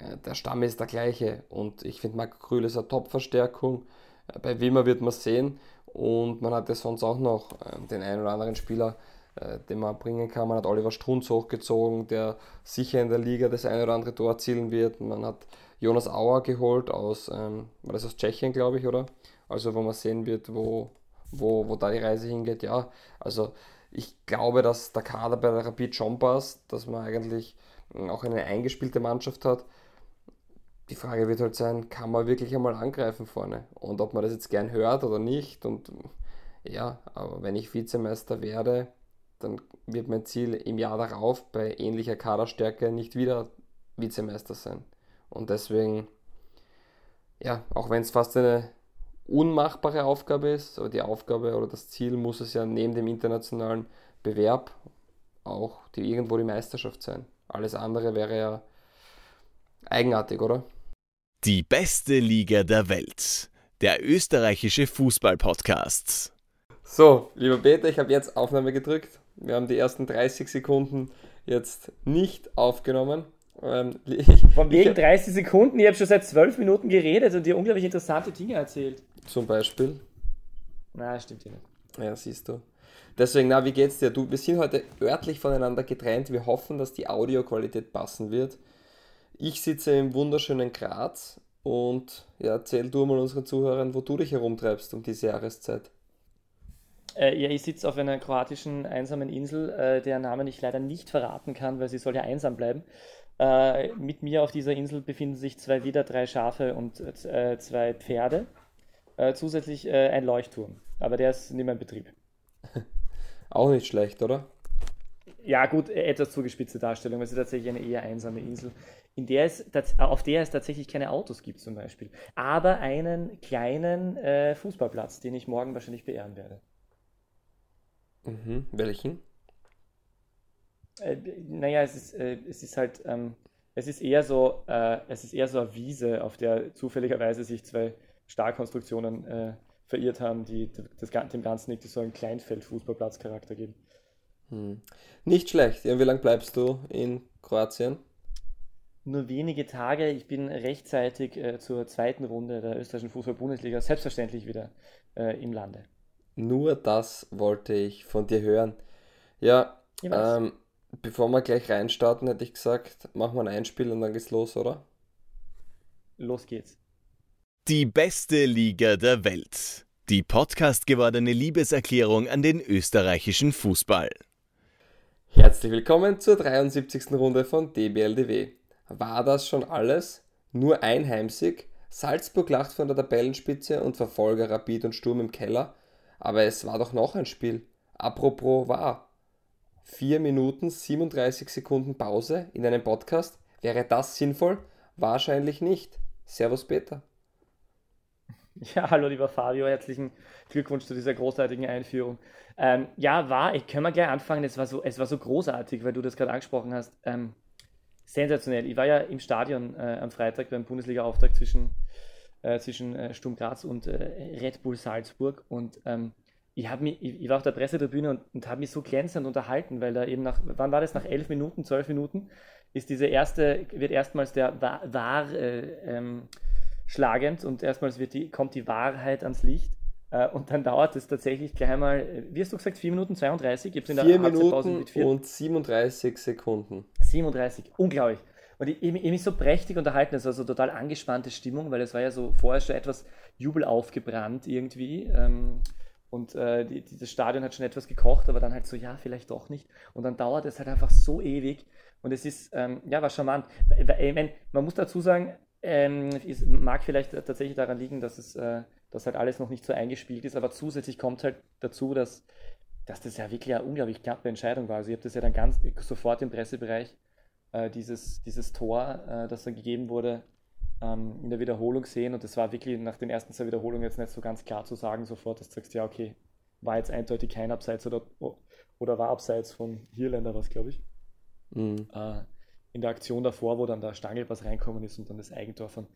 äh, der Stamm ist der gleiche und ich finde, Marco Krühl ist eine Top-Verstärkung. Äh, bei Wimmer wird man sehen und man hat ja sonst auch noch äh, den einen oder anderen Spieler, den man bringen kann. Man hat Oliver Strunz hochgezogen, der sicher in der Liga das eine oder andere Tor erzielen wird. Man hat Jonas Auer geholt aus, ähm, war das aus Tschechien, glaube ich, oder? Also wo man sehen wird, wo, wo, wo da die Reise hingeht. Ja, also ich glaube, dass der Kader bei der Rapid schon passt, dass man eigentlich auch eine eingespielte Mannschaft hat. Die Frage wird halt sein, kann man wirklich einmal angreifen vorne? Und ob man das jetzt gern hört oder nicht. Und ja, aber wenn ich Vizemeister werde, dann wird mein Ziel im Jahr darauf bei ähnlicher Kaderstärke nicht wieder Vizemeister sein. Und deswegen, ja, auch wenn es fast eine unmachbare Aufgabe ist, aber die Aufgabe oder das Ziel muss es ja neben dem internationalen Bewerb auch die, irgendwo die Meisterschaft sein. Alles andere wäre ja eigenartig, oder? Die beste Liga der Welt. Der österreichische Fußball-Podcast. So, lieber Peter, ich habe jetzt Aufnahme gedrückt. Wir haben die ersten 30 Sekunden jetzt nicht aufgenommen. Ähm, Von wegen 30 Sekunden, ich habe schon seit 12 Minuten geredet und dir unglaublich interessante Dinge erzählt. Zum Beispiel? Na, stimmt ja nicht. Ja, siehst du. Deswegen, na, wie geht's dir? Du, wir sind heute örtlich voneinander getrennt. Wir hoffen, dass die Audioqualität passen wird. Ich sitze im wunderschönen Graz und ja, erzähl du mal unseren Zuhörern, wo du dich herumtreibst um diese Jahreszeit. Äh, ja, ich sitze auf einer kroatischen einsamen Insel, äh, deren Namen ich leider nicht verraten kann, weil sie soll ja einsam bleiben. Äh, mit mir auf dieser Insel befinden sich zwei Widder, drei Schafe und äh, zwei Pferde. Äh, zusätzlich äh, ein Leuchtturm, aber der ist nicht mehr in Betrieb. Auch nicht schlecht, oder? Ja, gut, etwas zugespitzte Darstellung. Es ist tatsächlich eine eher einsame Insel, in der es, auf der es tatsächlich keine Autos gibt, zum Beispiel. Aber einen kleinen äh, Fußballplatz, den ich morgen wahrscheinlich beehren werde. Mhm. Welchen? Äh, naja, es ist, äh, es ist halt, ähm, es ist eher so, äh, es ist eher so eine Wiese, auf der zufälligerweise sich zwei Stahlkonstruktionen äh, verirrt haben, die das, dem Ganzen nicht so einen Kleinfeld-Fußballplatz-Charakter geben. Hm. Nicht schlecht. Ja, wie lange bleibst du in Kroatien? Nur wenige Tage. Ich bin rechtzeitig äh, zur zweiten Runde der österreichischen Fußball-Bundesliga selbstverständlich wieder äh, im Lande. Nur das wollte ich von dir hören. Ja, ähm, bevor wir gleich reinstarten, hätte ich gesagt, machen wir ein Einspiel und dann geht's los, oder? Los geht's. Die beste Liga der Welt. Die Podcast gewordene Liebeserklärung an den österreichischen Fußball. Herzlich willkommen zur 73. Runde von DBLDW. War das schon alles? Nur ein Heimsieg? Salzburg lacht von der Tabellenspitze und Verfolger Rapid und Sturm im Keller? Aber es war doch noch ein Spiel. Apropos war. 4 Minuten 37 Sekunden Pause in einem Podcast? Wäre das sinnvoll? Wahrscheinlich nicht. Servus Peter. Ja, hallo lieber Fabio, herzlichen Glückwunsch zu dieser großartigen Einführung. Ähm, ja, war, ich können wir gleich anfangen, es war so, es war so großartig, weil du das gerade angesprochen hast. Ähm, sensationell. Ich war ja im Stadion äh, am Freitag beim Bundesliga-Auftakt zwischen, äh, zwischen äh, Sturm Graz und äh, Red Bull Salzburg und ähm, ich, mich, ich, ich, war auf der Pressetribüne und, und habe mich so glänzend unterhalten, weil da eben nach, wann war das, nach elf Minuten, zwölf Minuten, ist diese erste, wird erstmals der War, war äh, ähm, schlagend und erstmals wird die, kommt die Wahrheit ans Licht. Äh, und dann dauert es tatsächlich gleich mal, wie hast du gesagt, 4 Minuten 32? Gibt's in der 4 Minuten mit vier, und 37 Sekunden. 37, unglaublich. Und ich, ich, ich mich so prächtig unterhalten, es war so total angespannte Stimmung, weil es war ja so vorher schon etwas Jubel aufgebrannt irgendwie. Ähm, und äh, die, das Stadion hat schon etwas gekocht, aber dann halt so, ja, vielleicht doch nicht. Und dann dauert es halt einfach so ewig. Und es ist, ähm, ja, war charmant. Ich mein, man muss dazu sagen, ähm, es mag vielleicht tatsächlich daran liegen, dass es äh, dass halt alles noch nicht so eingespielt ist, aber zusätzlich kommt halt dazu, dass, dass das ja wirklich eine unglaublich knappe Entscheidung war. Also ich habe das ja dann ganz sofort im Pressebereich äh, dieses, dieses Tor, äh, das dann gegeben wurde, ähm, in der Wiederholung sehen und das war wirklich nach den ersten zwei Wiederholungen jetzt nicht so ganz klar zu sagen sofort, dass du sagst, ja okay, war jetzt eindeutig kein Abseits oder, oder war Abseits von Hirländer was, glaube ich. Mhm. Äh, in der Aktion davor, wo dann der Stangelpass reinkommen ist und dann das Eigentor von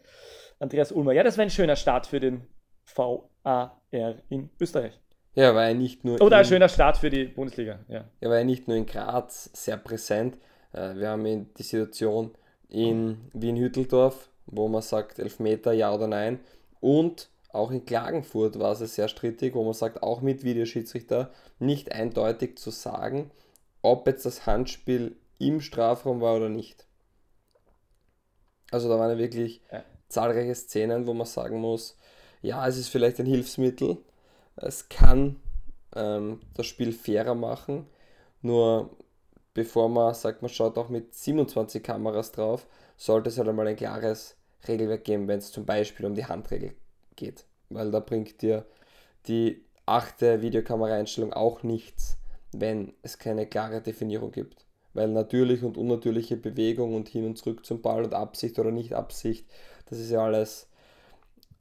Andreas Ulmer. Ja, das war ein schöner Start für den VAR in Österreich. Ja, war ja nicht nur. Oder ein schöner Start für die Bundesliga, ja. Er war ja nicht nur in Graz sehr präsent. Äh, wir haben die Situation in Wien-Hütteldorf, wo man sagt, Elfmeter, ja oder nein. Und auch in Klagenfurt war es sehr strittig, wo man sagt, auch mit Videoschiedsrichter nicht eindeutig zu sagen, ob jetzt das Handspiel im Strafraum war oder nicht. Also da waren ja wirklich ja. zahlreiche Szenen, wo man sagen muss, ja, es ist vielleicht ein Hilfsmittel, es kann ähm, das Spiel fairer machen, nur bevor man sagt, man schaut auch mit 27 Kameras drauf, sollte es halt einmal ein klares Regelwerk geben, wenn es zum Beispiel um die Handregel geht. Weil da bringt dir die achte Videokameraeinstellung auch nichts, wenn es keine klare Definition gibt. Weil natürliche und unnatürliche Bewegung und hin und zurück zum Ball und Absicht oder nicht Absicht, das ist ja alles,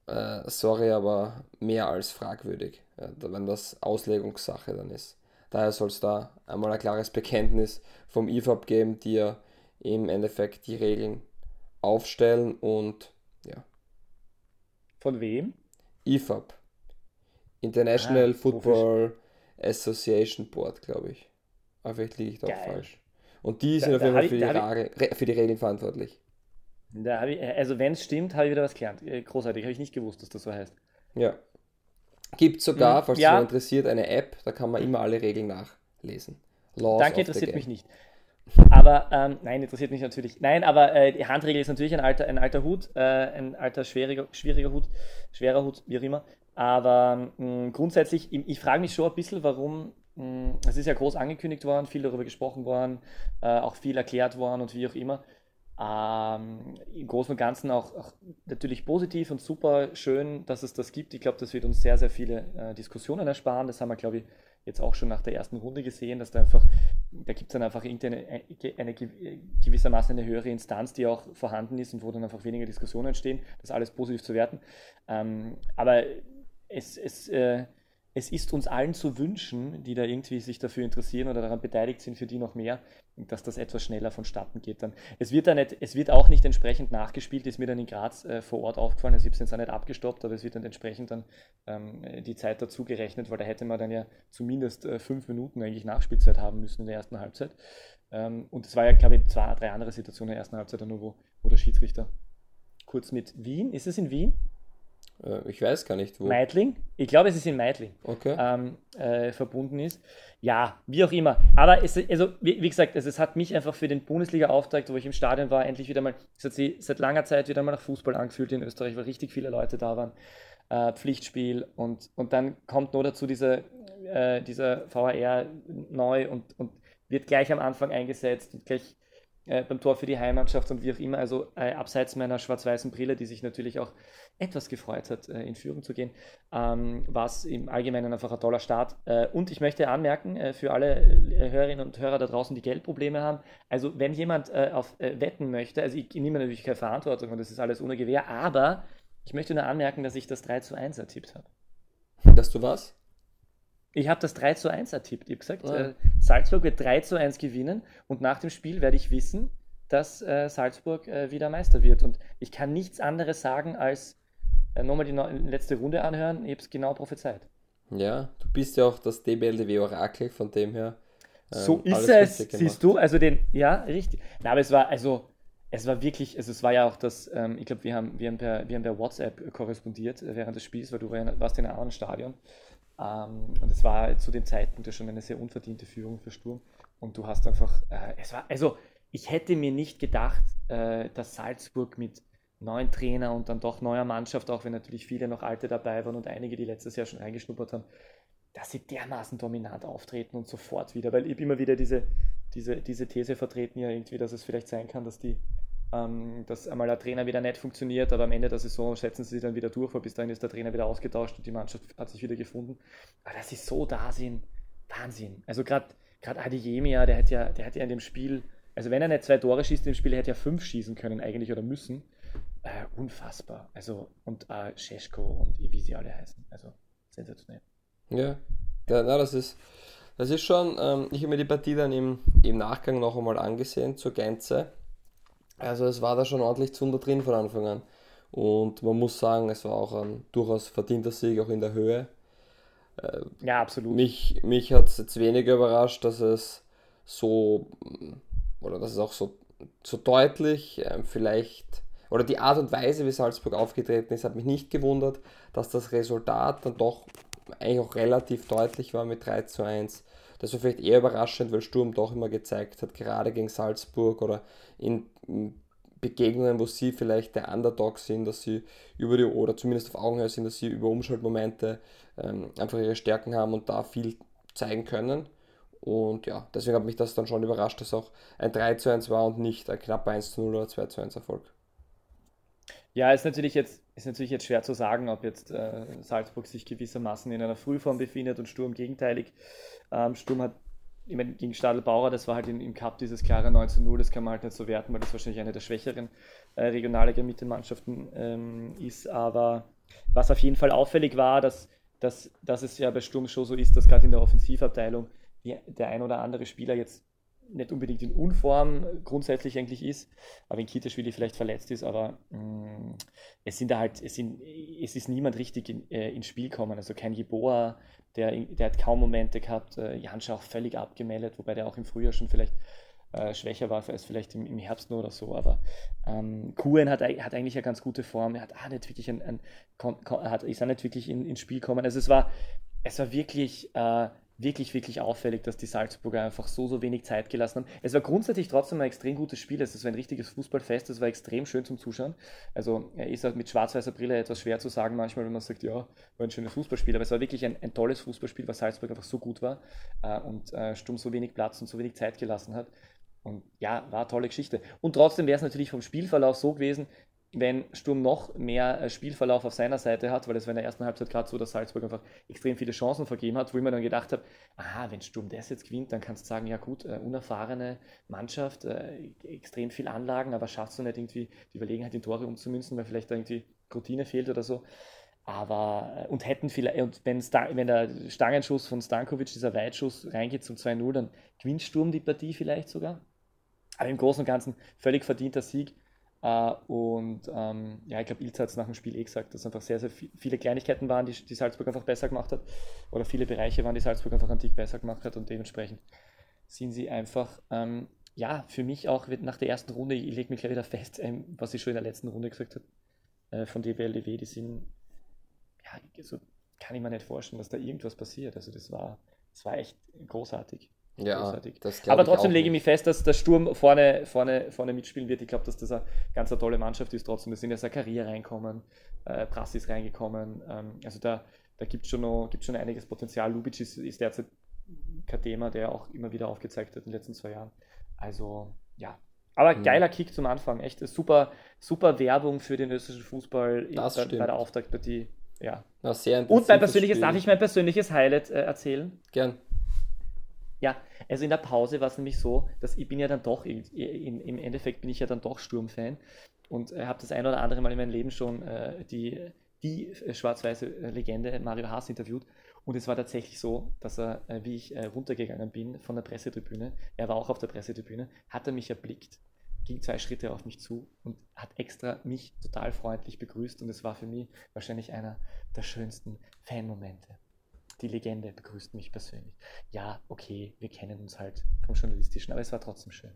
äh, sorry, aber mehr als fragwürdig, ja, wenn das Auslegungssache dann ist. Daher soll es da einmal ein klares Bekenntnis vom IFAB geben, die ja im Endeffekt die Regeln aufstellen und ja. Von wem? IFAB. International ah, Football Association Board, glaube ich. Aber vielleicht liege ich da auch falsch. Und die sind da, auf jeden Fall für, die Re für die Regeln verantwortlich. Da ich, also wenn es stimmt, habe ich wieder was gelernt. Äh, großartig, habe ich nicht gewusst, dass das so heißt. Ja. Gibt sogar, hm, falls ja. es interessiert, eine App, da kann man immer alle Regeln nachlesen. Laws Danke, interessiert mich nicht. Aber, ähm, nein, interessiert mich natürlich. Nein, aber äh, die Handregel ist natürlich ein alter, ein alter Hut, äh, ein alter schwieriger, schwieriger Hut, schwerer Hut, wie auch immer. Aber mh, grundsätzlich, ich, ich frage mich schon ein bisschen, warum, es ist ja groß angekündigt worden, viel darüber gesprochen worden, äh, auch viel erklärt worden und wie auch immer. Ähm, Im Großen und Ganzen auch, auch, natürlich positiv und super schön, dass es das gibt. Ich glaube, das wird uns sehr, sehr viele äh, Diskussionen ersparen. Das haben wir, glaube ich, jetzt auch schon nach der ersten Runde gesehen, dass da einfach, da gibt es dann einfach irgendeine eine, eine, gewissermaßen eine höhere Instanz, die auch vorhanden ist und wo dann einfach weniger Diskussionen entstehen, das alles positiv zu werten. Ähm, aber es, es äh, es ist uns allen zu wünschen, die da irgendwie sich dafür interessieren oder daran beteiligt sind, für die noch mehr, dass das etwas schneller vonstatten geht. Dann. Es, wird dann nicht, es wird auch nicht entsprechend nachgespielt, ist mir dann in Graz äh, vor Ort aufgefallen. Also ich habe es jetzt auch nicht abgestoppt, aber es wird dann entsprechend dann ähm, die Zeit dazu gerechnet, weil da hätte man dann ja zumindest äh, fünf Minuten eigentlich Nachspielzeit haben müssen in der ersten Halbzeit. Ähm, und es war ja, glaube ich, zwei, drei andere Situationen in der ersten Halbzeit, nur wo, wo der Schiedsrichter kurz mit Wien, ist es in Wien? Äh, ich weiß gar nicht, wo. Meidling? Ich glaube, es ist in Meidling. Okay. Ähm, äh, verbunden ist. Ja, wie auch immer. Aber es, also, wie, wie gesagt, es, es, hat mich einfach für den Bundesliga-Auftakt, wo ich im Stadion war, endlich wieder mal, es hat sich seit langer Zeit wieder mal nach Fußball angefühlt in Österreich, weil richtig viele Leute da waren. Äh, Pflichtspiel und, und dann kommt nur dazu diese, äh, dieser VHR neu und, und wird gleich am Anfang eingesetzt und gleich äh, beim Tor für die Heimmannschaft und wie auch immer. Also äh, abseits meiner schwarz-weißen Brille, die sich natürlich auch etwas gefreut hat, äh, in Führung zu gehen, ähm, war es im Allgemeinen einfach ein toller Start. Äh, und ich möchte anmerken, äh, für alle äh, Hörerinnen und Hörer da draußen, die Geldprobleme haben, also wenn jemand auf wetten möchte, also ich, ich nehme natürlich keine Verantwortung und das ist alles ohne Gewehr, aber ich möchte nur anmerken, dass ich das 3 zu 1 ertippt habe. Dass du was? Ich habe das 3 zu 1 ertippt. Ich habe gesagt, ja. äh, Salzburg wird 3 zu 1 gewinnen und nach dem Spiel werde ich wissen, dass äh, Salzburg äh, wieder Meister wird. Und ich kann nichts anderes sagen, als äh, nochmal die letzte Runde anhören. Ich habe es genau prophezeit. Ja, du bist ja auch das DBLDW-Orakel, von dem her. Ähm, so ist es, siehst du. Also den, ja, richtig. Na, aber es war, also, es war wirklich, also es war ja auch das, ähm, ich glaube, wir haben, wir, haben per, wir haben per WhatsApp korrespondiert äh, während des Spiels, weil du warst in einem anderen Stadion. Ähm, und es war zu dem Zeitpunkt ja schon eine sehr unverdiente Führung für Sturm. Und du hast einfach, äh, es war, also ich hätte mir nicht gedacht, äh, dass Salzburg mit neuen Trainer und dann doch neuer Mannschaft, auch wenn natürlich viele noch alte dabei waren und einige, die letztes Jahr schon reingeschnuppert haben, dass sie dermaßen dominant auftreten und sofort wieder, weil ich immer wieder diese, diese, diese These vertreten ja irgendwie, dass es vielleicht sein kann, dass die ähm, dass einmal der Trainer wieder nicht funktioniert, aber am Ende der Saison setzen sie sich dann wieder durch, weil bis dahin ist der Trainer wieder ausgetauscht und die Mannschaft hat sich wieder gefunden. Aber dass sie so da sind, Wahnsinn. Also gerade Adiyemia, der hat ja, der hat ja in dem Spiel, also wenn er nicht zwei Tore schießt im Spiel, hätte er ja fünf schießen können eigentlich oder müssen. Äh, unfassbar. Also und äh, Scheschko und wie sie alle heißen. Also sensationell. Ja, ja na, das ist das ist schon, ähm, ich habe mir die Partie dann im, im Nachgang noch einmal angesehen zur Gänze also es war da schon ordentlich Zunder drin von Anfang an. Und man muss sagen, es war auch ein durchaus verdienter Sieg, auch in der Höhe. Äh, ja, absolut. Mich, mich hat es jetzt weniger überrascht, dass es so, oder dass es auch so so deutlich, äh, vielleicht, oder die Art und Weise, wie Salzburg aufgetreten ist, hat mich nicht gewundert, dass das Resultat dann doch eigentlich auch relativ deutlich war mit 3 zu 1. Das war vielleicht eher überraschend, weil Sturm doch immer gezeigt hat, gerade gegen Salzburg oder in Begegnungen, wo sie vielleicht der Underdog sind, dass sie über die, oder zumindest auf Augenhöhe sind, dass sie über Umschaltmomente ähm, einfach ihre Stärken haben und da viel zeigen können. Und ja, deswegen hat mich das dann schon überrascht, dass auch ein 3 zu 1 war und nicht ein knapper 1 zu 0 oder 2 zu 1 Erfolg. Ja, ist natürlich jetzt, ist natürlich jetzt schwer zu sagen, ob jetzt äh, Salzburg sich gewissermaßen in einer Frühform befindet und Sturm gegenteilig. Ähm, Sturm hat ich meine, gegen Stadl Bauer, das war halt im Cup dieses klare 19-0, das kann man halt nicht so werten, weil das wahrscheinlich eine der schwächeren äh, Regionalliga-Mittelmannschaften ähm, ist. Aber was auf jeden Fall auffällig war, dass, dass, dass es ja bei Sturm schon so ist, dass gerade in der Offensivabteilung die, der ein oder andere Spieler jetzt nicht unbedingt in Unform grundsätzlich eigentlich ist, aber wenn Kitaschwili vielleicht verletzt ist, aber mh, mm, es sind da halt, es, sind, es ist niemand richtig in, äh, ins Spiel gekommen. Also kein Jeboa, der, der hat kaum Momente gehabt, äh, Janscha auch völlig abgemeldet, wobei der auch im Frühjahr schon vielleicht äh, schwächer war als vielleicht im, im Herbst nur oder so, aber ähm, Kuhn hat, hat eigentlich eine ganz gute Form, er hat auch nicht wirklich ein, ein, hat, ist auch nicht wirklich in, ins Spiel gekommen. Also es war, es war wirklich äh, wirklich, wirklich auffällig, dass die Salzburger einfach so, so wenig Zeit gelassen haben. Es war grundsätzlich trotzdem ein extrem gutes Spiel. Es war ein richtiges Fußballfest. Es war extrem schön zum Zuschauen. Also ist halt mit schwarz-weißer Brille etwas schwer zu sagen manchmal, wenn man sagt, ja, war ein schönes Fußballspiel. Aber es war wirklich ein, ein tolles Fußballspiel, weil Salzburg einfach so gut war äh, und äh, Sturm so wenig Platz und so wenig Zeit gelassen hat. Und ja, war eine tolle Geschichte. Und trotzdem wäre es natürlich vom Spielverlauf so gewesen, wenn Sturm noch mehr äh, Spielverlauf auf seiner Seite hat, weil es war in der ersten Halbzeit gerade so, dass Salzburg einfach extrem viele Chancen vergeben hat, wo ich mir dann gedacht habe, aha, wenn Sturm das jetzt gewinnt, dann kannst du sagen, ja gut, äh, unerfahrene Mannschaft, äh, extrem viel Anlagen, aber schaffst du nicht irgendwie die Überlegenheit in Tore umzumünzen, weil vielleicht da irgendwie Routine fehlt oder so. Aber, äh, und hätten vielleicht, und wenn, wenn der Stangenschuss von Stankovic, dieser Weitschuss reingeht zum 2-0, dann gewinnt Sturm die Partie vielleicht sogar. Aber im Großen und Ganzen völlig verdienter Sieg. Uh, und ähm, ja, ich glaube, Ilz hat es nach dem Spiel eh gesagt, dass einfach sehr, sehr viele Kleinigkeiten waren, die, die Salzburg einfach besser gemacht hat. Oder viele Bereiche waren, die Salzburg einfach ein Tick besser gemacht hat. Und dementsprechend sind sie einfach, ähm, ja, für mich auch nach der ersten Runde, ich lege mich gleich wieder fest, ähm, was ich schon in der letzten Runde gesagt habe, äh, von DWLDW, die sind, ja, so kann ich mir nicht vorstellen, dass da irgendwas passiert. Also das war, das war echt großartig. Ja, Aber trotzdem lege ich mich fest, dass der Sturm vorne, vorne, vorne mitspielen wird. Ich glaube, dass das eine ganz eine tolle Mannschaft ist. Trotzdem, da sind ja Zakaria reinkommen, äh, Prassis reingekommen. Ähm, also da, da gibt es schon, schon einiges Potenzial. Lubic ist, ist derzeit kein Thema, der auch immer wieder aufgezeigt hat in den letzten zwei Jahren. Also ja. Aber mhm. geiler Kick zum Anfang. Echt super, super Werbung für den österreichischen Fußball das bei, bei der Auftaktpartie. Ja. Na, sehr Und mein persönliches, darf ich mein persönliches Highlight äh, erzählen? Gern. Ja, also in der Pause war es nämlich so, dass ich bin ja dann doch, im Endeffekt bin ich ja dann doch Sturmfan und äh, habe das ein oder andere Mal in meinem Leben schon äh, die, die äh, schwarz-weiße äh, Legende Mario Haas interviewt. Und es war tatsächlich so, dass er, äh, wie ich äh, runtergegangen bin von der Pressetribüne, er war auch auf der Pressetribüne, hat er mich erblickt, ging zwei Schritte auf mich zu und hat extra mich total freundlich begrüßt. Und es war für mich wahrscheinlich einer der schönsten Fanmomente die Legende begrüßt mich persönlich. Ja, okay, wir kennen uns halt vom Journalistischen, aber es war trotzdem schön.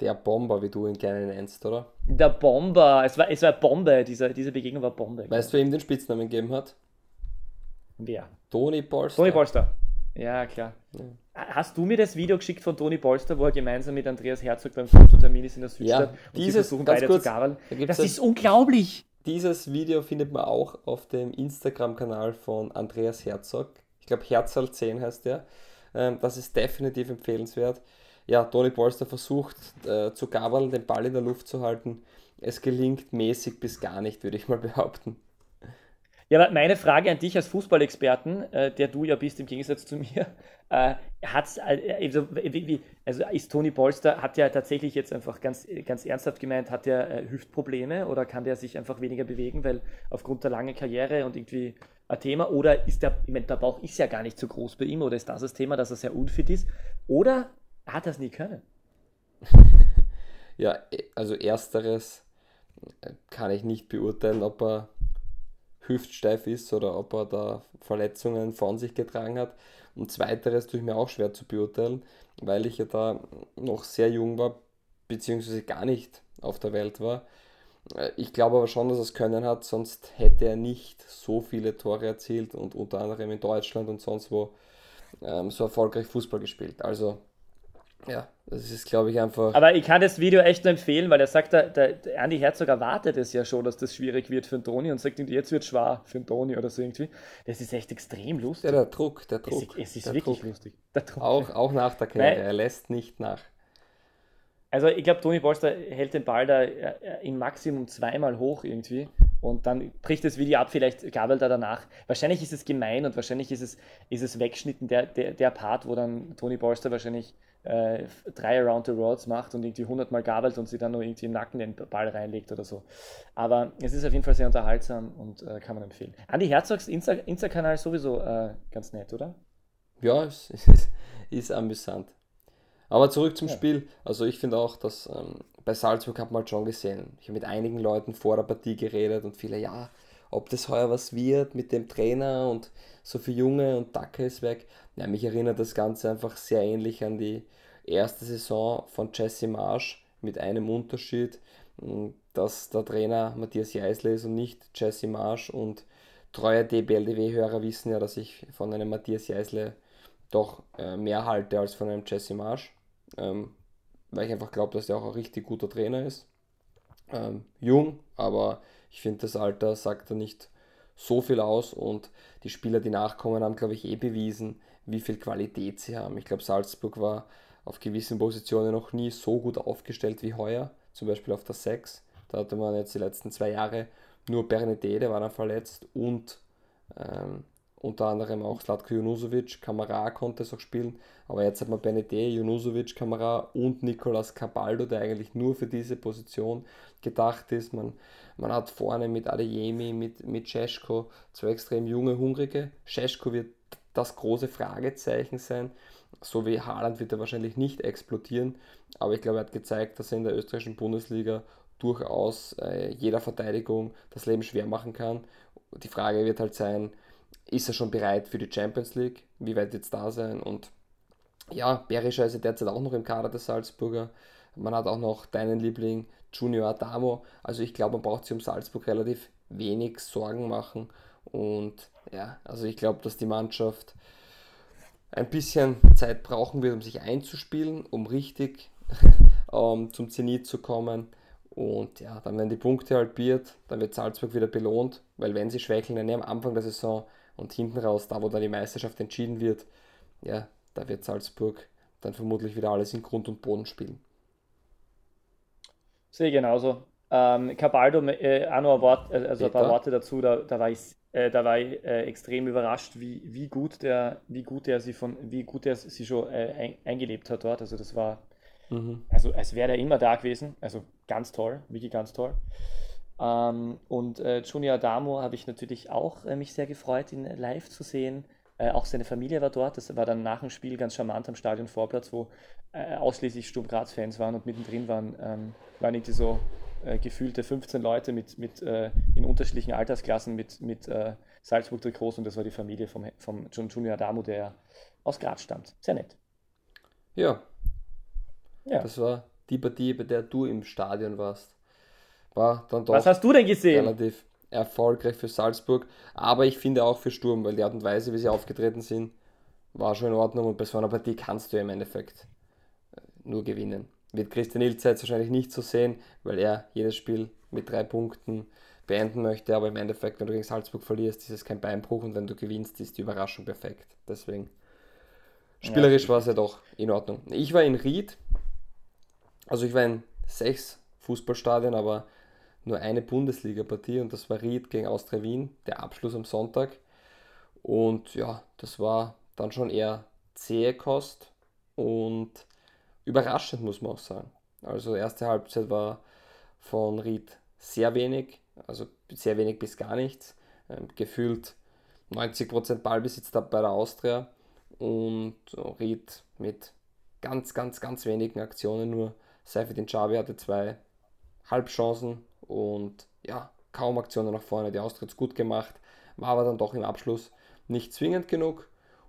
Der Bomber, wie du ihn gerne nennst, oder? Der Bomber, es war, es war Bombe, diese, diese Begegnung war Bombe. Weißt du, wer ihm den Spitznamen gegeben hat? Wer? Toni Polster. Toni Polster. Ja, klar. Ja. Hast du mir das Video geschickt von Toni Polster, wo er gemeinsam mit Andreas Herzog beim Fototermin ist in der Südstadt ja, und dieses, sie versuchen beide kurz, zu gabeln? Da das ist unglaublich! Dieses Video findet man auch auf dem Instagram-Kanal von Andreas Herzog. Ich glaube, Herzal 10 heißt der. Ähm, das ist definitiv empfehlenswert. Ja, Toni Polster versucht äh, zu gabeln, den Ball in der Luft zu halten. Es gelingt mäßig bis gar nicht, würde ich mal behaupten. Ja, aber meine Frage an dich als Fußballexperten, äh, der du ja bist im Gegensatz zu mir, äh, hat's, äh, also, wie, also ist Toni Polster, hat ja tatsächlich jetzt einfach ganz, ganz ernsthaft gemeint, hat er äh, Hüftprobleme oder kann der sich einfach weniger bewegen, weil aufgrund der langen Karriere und irgendwie ein Thema, oder ist der, ich meine, der Bauch ist ja gar nicht so groß bei ihm, oder ist das das Thema, dass er sehr unfit ist, oder hat er es nie können? ja, also ersteres äh, kann ich nicht beurteilen, ob er hüftsteif ist oder ob er da Verletzungen von sich getragen hat. Und zweiteres tue ich mir auch schwer zu beurteilen, weil ich ja da noch sehr jung war, beziehungsweise gar nicht auf der Welt war. Äh, ich glaube aber schon, dass er es können hat, sonst hätte er nicht so viele Tore erzielt und unter anderem in Deutschland und sonst wo ähm, so erfolgreich Fußball gespielt. Also ja, das ist, glaube ich, einfach. Aber ich kann das Video echt nur empfehlen, weil er sagt, der, der Andy Herzog erwartet es ja schon, dass das schwierig wird für den Toni und sagt, jetzt wird es schwer für den Toni oder so irgendwie. Das ist echt extrem lustig. Ja, der Druck, der Druck. Es, es ist wirklich Druck. lustig. Auch, auch nach der Karriere, er lässt nicht nach. Also ich glaube, Toni Polster hält den Ball da äh, im Maximum zweimal hoch irgendwie und dann bricht das Video ab, vielleicht gabelt er danach. Wahrscheinlich ist es gemein und wahrscheinlich ist es, ist es weggeschnitten, der, der, der Part, wo dann Toni Polster wahrscheinlich äh, drei Around the Worlds macht und irgendwie 100 Mal gabelt und sie dann nur irgendwie im Nacken den Ball reinlegt oder so. Aber es ist auf jeden Fall sehr unterhaltsam und äh, kann man empfehlen. Andi Herzogs Insta-Kanal Insta sowieso äh, ganz nett, oder? Ja, es ist, ist amüsant. Aber zurück zum ja. Spiel. Also ich finde auch, dass ähm, bei Salzburg hat man halt schon gesehen. Ich habe mit einigen Leuten vor der Partie geredet und viele, ja, ob das heuer was wird mit dem Trainer und so viel Junge und Dacke ist weg. Ja, mich erinnert das Ganze einfach sehr ähnlich an die erste Saison von Jesse Marsch mit einem Unterschied, hm, dass der Trainer Matthias Jeißle ist und nicht Jesse Marsch und treue DBLDW-Hörer wissen ja, dass ich von einem Matthias Jeißle doch äh, mehr halte als von einem Jesse Marsch ähm, weil ich einfach glaube, dass der auch ein richtig guter Trainer ist. Ähm, jung, aber ich finde, das Alter sagt da nicht so viel aus und die Spieler, die nachkommen, haben, glaube ich, eh bewiesen, wie viel Qualität sie haben. Ich glaube, Salzburg war auf gewissen Positionen noch nie so gut aufgestellt wie heuer, zum Beispiel auf der 6. Da hatte man jetzt die letzten zwei Jahre nur Bernadette, der war dann verletzt und ähm, unter anderem auch Slatko Junusovic, Kamara konnte es auch spielen, aber jetzt hat man Benede, Junusovic, Kamara und Nicolas Cabaldo, der eigentlich nur für diese Position gedacht ist. Man, man hat vorne mit Adeyemi, mit, mit Cesko zwei extrem junge, hungrige. Cesko wird das große Fragezeichen sein. So wie Haaland wird er wahrscheinlich nicht explodieren, aber ich glaube, er hat gezeigt, dass er in der österreichischen Bundesliga durchaus äh, jeder Verteidigung das Leben schwer machen kann. Die Frage wird halt sein, ist er schon bereit für die Champions League? Wie weit jetzt da sein? Und ja, Berischer ist ja derzeit auch noch im Kader der Salzburger. Man hat auch noch deinen Liebling Junior Adamo. Also ich glaube, man braucht sich um Salzburg relativ wenig Sorgen machen. Und ja, also ich glaube, dass die Mannschaft ein bisschen Zeit brauchen wird, um sich einzuspielen, um richtig ähm, zum Zenit zu kommen. Und ja, dann werden die Punkte halbiert, dann wird Salzburg wieder belohnt, weil wenn sie schwächeln, dann am Anfang der Saison und hinten raus, da wo dann die Meisterschaft entschieden wird, ja, da wird Salzburg dann vermutlich wieder alles in Grund und Boden spielen. Sehe genauso. Ähm, Cabaldo, äh, auch noch ein, Wort, äh, also ein paar Worte dazu, da, da war ich, äh, da war ich äh, extrem überrascht, wie, wie gut der, wie gut der sie von, wie gut er sie schon äh, ein, eingelebt hat dort. Also das war, mhm. also als wäre er immer da gewesen. Also ganz toll, wirklich ganz toll. Ähm, und äh, Junior Adamo habe ich natürlich auch äh, mich sehr gefreut, ihn live zu sehen. Äh, auch seine Familie war dort. Das war dann nach dem Spiel ganz charmant am Stadionvorplatz, wo äh, ausschließlich Sturm Graz-Fans waren und mittendrin waren, ähm, waren irgendwie so äh, gefühlte 15 Leute mit, mit, äh, in unterschiedlichen Altersklassen mit, mit Salzburg-Trikots und das war die Familie vom, vom Junior Adamo, der aus Graz stammt. Sehr nett. Ja. ja. Das war die Partie, bei der du im Stadion warst war dann doch Was hast du denn gesehen? relativ erfolgreich für Salzburg. Aber ich finde auch für Sturm, weil die Art und Weise, wie sie aufgetreten sind, war schon in Ordnung. Und bei so einer Partie kannst du im Endeffekt äh, nur gewinnen. Wird Christian Ilze jetzt wahrscheinlich nicht so sehen, weil er jedes Spiel mit drei Punkten beenden möchte. Aber im Endeffekt, wenn du gegen Salzburg verlierst, ist es kein Beinbruch und wenn du gewinnst, ist die Überraschung perfekt. Deswegen, spielerisch ja. war es ja doch in Ordnung. Ich war in Ried, also ich war in sechs Fußballstadien, aber nur eine Bundesliga-Partie und das war Ried gegen Austria Wien, der Abschluss am Sonntag. Und ja, das war dann schon eher zähe Kost und überraschend, muss man auch sagen. Also erste Halbzeit war von Ried sehr wenig, also sehr wenig bis gar nichts. Ähm, gefühlt 90% Ballbesitz bei der Austria und Ried mit ganz, ganz, ganz wenigen Aktionen nur. Seifedin Chavi hatte zwei Halbchancen und ja, kaum Aktionen nach vorne. Die Austria gut gemacht, war aber dann doch im Abschluss nicht zwingend genug.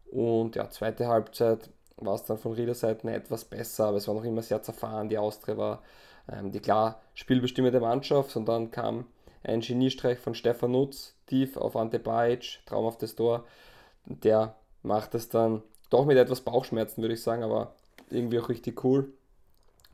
Und ja, zweite Halbzeit war es dann von Rieder Seiten etwas besser, aber es war noch immer sehr zerfahren. Die Austria war ähm, die klar spielbestimmende Mannschaft und dann kam ein Geniestreich von Stefan Nutz tief auf Ante Bajic, traumhaftes Tor. Der macht es dann doch mit etwas Bauchschmerzen, würde ich sagen, aber irgendwie auch richtig cool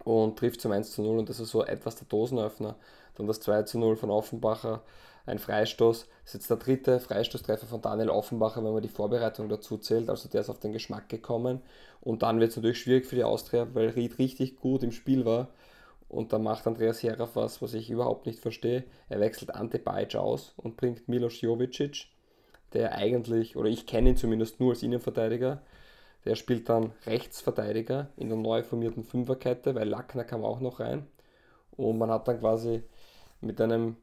und trifft zum 1 zu 0 und das ist so etwas der Dosenöffner. Dann das 2 zu 0 von Offenbacher, ein Freistoß. Das ist jetzt der dritte Freistoßtreffer von Daniel Offenbacher, wenn man die Vorbereitung dazu zählt. Also der ist auf den Geschmack gekommen. Und dann wird es natürlich schwierig für die Austria, weil Ried richtig gut im Spiel war. Und dann macht Andreas Heraf was, was ich überhaupt nicht verstehe. Er wechselt Ante Bajic aus und bringt Milos Jovicic, der eigentlich, oder ich kenne ihn zumindest nur als Innenverteidiger, der spielt dann Rechtsverteidiger in der neu formierten Fünferkette, weil Lackner kam auch noch rein. Und man hat dann quasi mit einem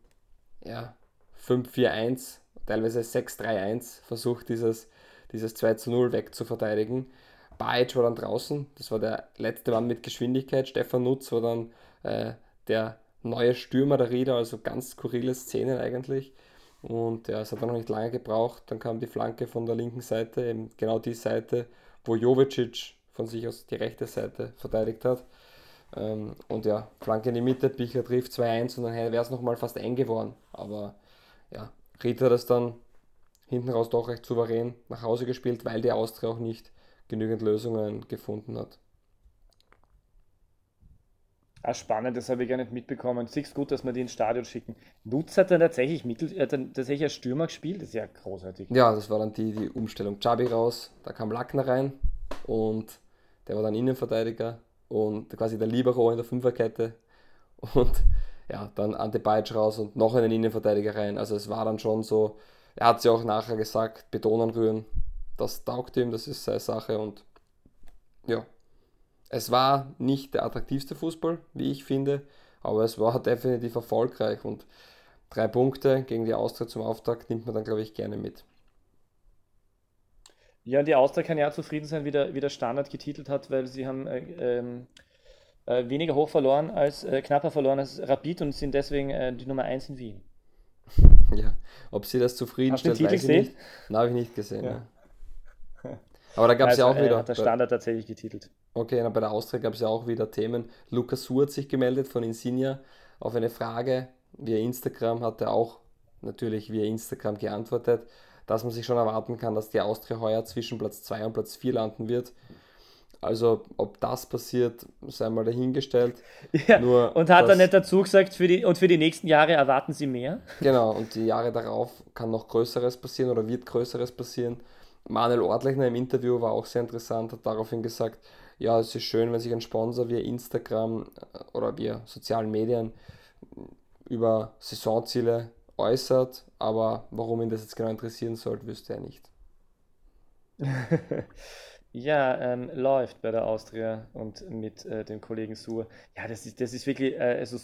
ja, 5-4-1, teilweise 6-3-1 versucht, dieses, dieses 2-0 wegzuverteidigen. Bajic war dann draußen, das war der letzte Mann mit Geschwindigkeit. Stefan Nutz war dann äh, der neue Stürmer der Rieder, also ganz skurrile Szenen eigentlich. Und ja, es hat dann noch nicht lange gebraucht. Dann kam die Flanke von der linken Seite, eben genau die Seite, wo Jovicic von sich aus die rechte Seite verteidigt hat. Ähm, und ja, Flanke in die Mitte, Bichler trifft 2-1 und dann wäre es nochmal fast eng geworden. Aber ja, Ried hat es dann hinten raus doch recht souverän nach Hause gespielt, weil die Austria auch nicht genügend Lösungen gefunden hat. Ah, spannend, das habe ich gar nicht mitbekommen. Siehst gut, dass wir die ins Stadion schicken. Nutz hat dann tatsächlich, Mittel, äh, dann tatsächlich als Stürmer gespielt, das ist ja großartig. Ja, das war dann die, die Umstellung. Chabi raus, da kam Lackner rein und der war dann Innenverteidiger und quasi der Libero in der Fünferkette und ja, dann Ante Bajic raus und noch einen Innenverteidiger rein. Also es war dann schon so, er hat ja auch nachher gesagt, Betonen rühren, das taugt ihm, das ist seine Sache und ja, es war nicht der attraktivste Fußball, wie ich finde, aber es war definitiv erfolgreich und drei Punkte gegen die Austria zum Auftakt nimmt man dann, glaube ich, gerne mit. Ja, die Austria kann ja zufrieden sein, wie der, wie der Standard getitelt hat, weil sie haben äh, ähm, äh, weniger hoch verloren als äh, knapper verloren als Rapid und sind deswegen äh, die Nummer 1 in Wien. Ja, ob sie das zufriedenstellt, weiß ich gesehen? nicht. Nein, habe ich nicht gesehen. Ja. Ja. Aber da gab es also, ja auch wieder. Hat der Standard tatsächlich getitelt. Okay, bei der Austria gab es ja auch wieder Themen. Lukas Su hat sich gemeldet von Insignia auf eine Frage via Instagram, hat er auch natürlich via Instagram geantwortet, dass man sich schon erwarten kann, dass die Austria heuer zwischen Platz 2 und Platz 4 landen wird. Also ob das passiert, sei mal dahingestellt. Ja, Nur, und hat er nicht dazu gesagt, für die, und für die nächsten Jahre erwarten sie mehr? Genau, und die Jahre darauf kann noch Größeres passieren oder wird Größeres passieren. Manuel Ortlechner im Interview war auch sehr interessant, hat daraufhin gesagt, ja, es ist schön, wenn sich ein Sponsor via Instagram äh, oder via sozialen Medien über Saisonziele äußert, aber warum ihn das jetzt genau interessieren sollte, wüsste er nicht. ja, ähm, läuft bei der Austria und mit äh, dem Kollegen Sur. Ja, das ist, das ist wirklich, äh, also,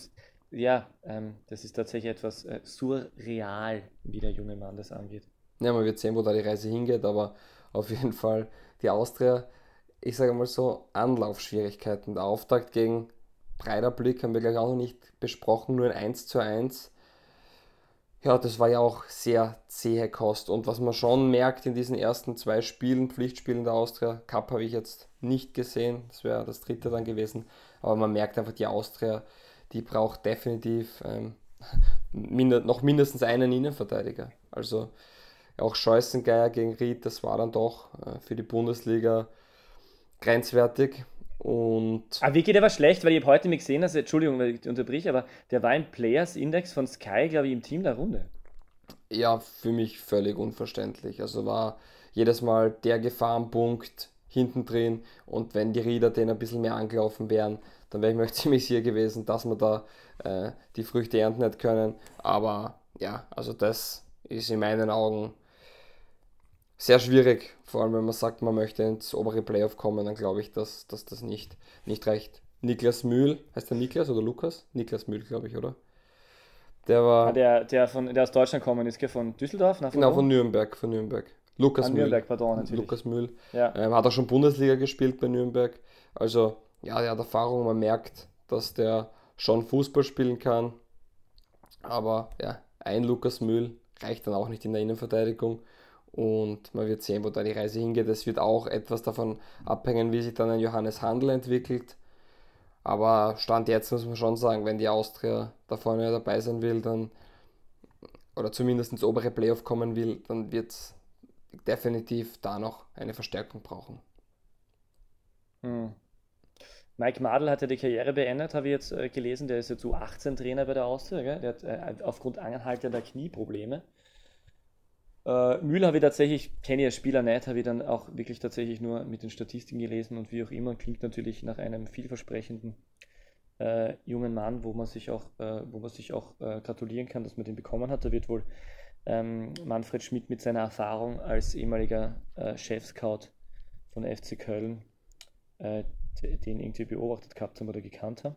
ja, ähm, das ist tatsächlich etwas äh, surreal, wie der junge Mann das angeht. Ja, man wird sehen, wo da die Reise hingeht, aber auf jeden Fall die Austria ich sage mal so, Anlaufschwierigkeiten. Der Auftakt gegen Breiterblick haben wir gleich auch noch nicht besprochen, nur ein 1 zu 1. Ja, das war ja auch sehr zähe Kost. Und was man schon merkt in diesen ersten zwei Spielen, Pflichtspielen der Austria, Cup habe ich jetzt nicht gesehen, das wäre das dritte dann gewesen, aber man merkt einfach, die Austria, die braucht definitiv ähm, mind noch mindestens einen Innenverteidiger. Also auch Scheußengeier gegen Ried, das war dann doch äh, für die Bundesliga grenzwertig. Und aber wie geht er was schlecht? Weil ich habe heute mal gesehen, also Entschuldigung, weil ich unterbrich, aber der war im Players Index von Sky, glaube ich, im Team der Runde. Ja, für mich völlig unverständlich. Also war jedes Mal der Gefahrenpunkt hinten drin und wenn die Rieder den ein bisschen mehr angelaufen wären, dann wäre ich mir ziemlich sicher gewesen, dass wir da äh, die Früchte ernten nicht können. Aber ja, also das ist in meinen Augen sehr schwierig, vor allem wenn man sagt, man möchte ins obere Playoff kommen, dann glaube ich, dass, dass das nicht, nicht reicht. Niklas Mühl, heißt der Niklas oder Lukas? Niklas Mühl, glaube ich, oder? Der war. Ah, der, der, von, der aus Deutschland gekommen ist, von Düsseldorf? Nach genau, von Nürnberg, von Nürnberg. Lukas ah, Mühl. Nürnberg, pardon, natürlich. Lukas Mühl. Ja. Ähm, hat auch schon Bundesliga gespielt bei Nürnberg. Also, ja, der hat Erfahrung, man merkt, dass der schon Fußball spielen kann. Aber ja, ein Lukas Mühl reicht dann auch nicht in der Innenverteidigung. Und man wird sehen, wo da die Reise hingeht. Es wird auch etwas davon abhängen, wie sich dann ein Johannes Handel entwickelt. Aber Stand jetzt muss man schon sagen, wenn die Austria da vorne dabei sein will, dann oder zumindest ins obere Playoff kommen will, dann wird es definitiv da noch eine Verstärkung brauchen. Hm. Mike Madl hat ja die Karriere beendet, habe ich jetzt äh, gelesen. Der ist jetzt U18-Trainer bei der Austria. Gell? Der hat äh, aufgrund anhaltender Knieprobleme. Äh, Mühl habe ich tatsächlich, kenne ich als Spieler nicht, habe ich dann auch wirklich tatsächlich nur mit den Statistiken gelesen und wie auch immer. Klingt natürlich nach einem vielversprechenden äh, jungen Mann, wo man sich auch, äh, wo man sich auch äh, gratulieren kann, dass man den bekommen hat. Da wird wohl ähm, Manfred Schmidt mit seiner Erfahrung als ehemaliger äh, Chef-Scout von FC Köln äh, den irgendwie beobachtet gehabt haben oder gekannt haben.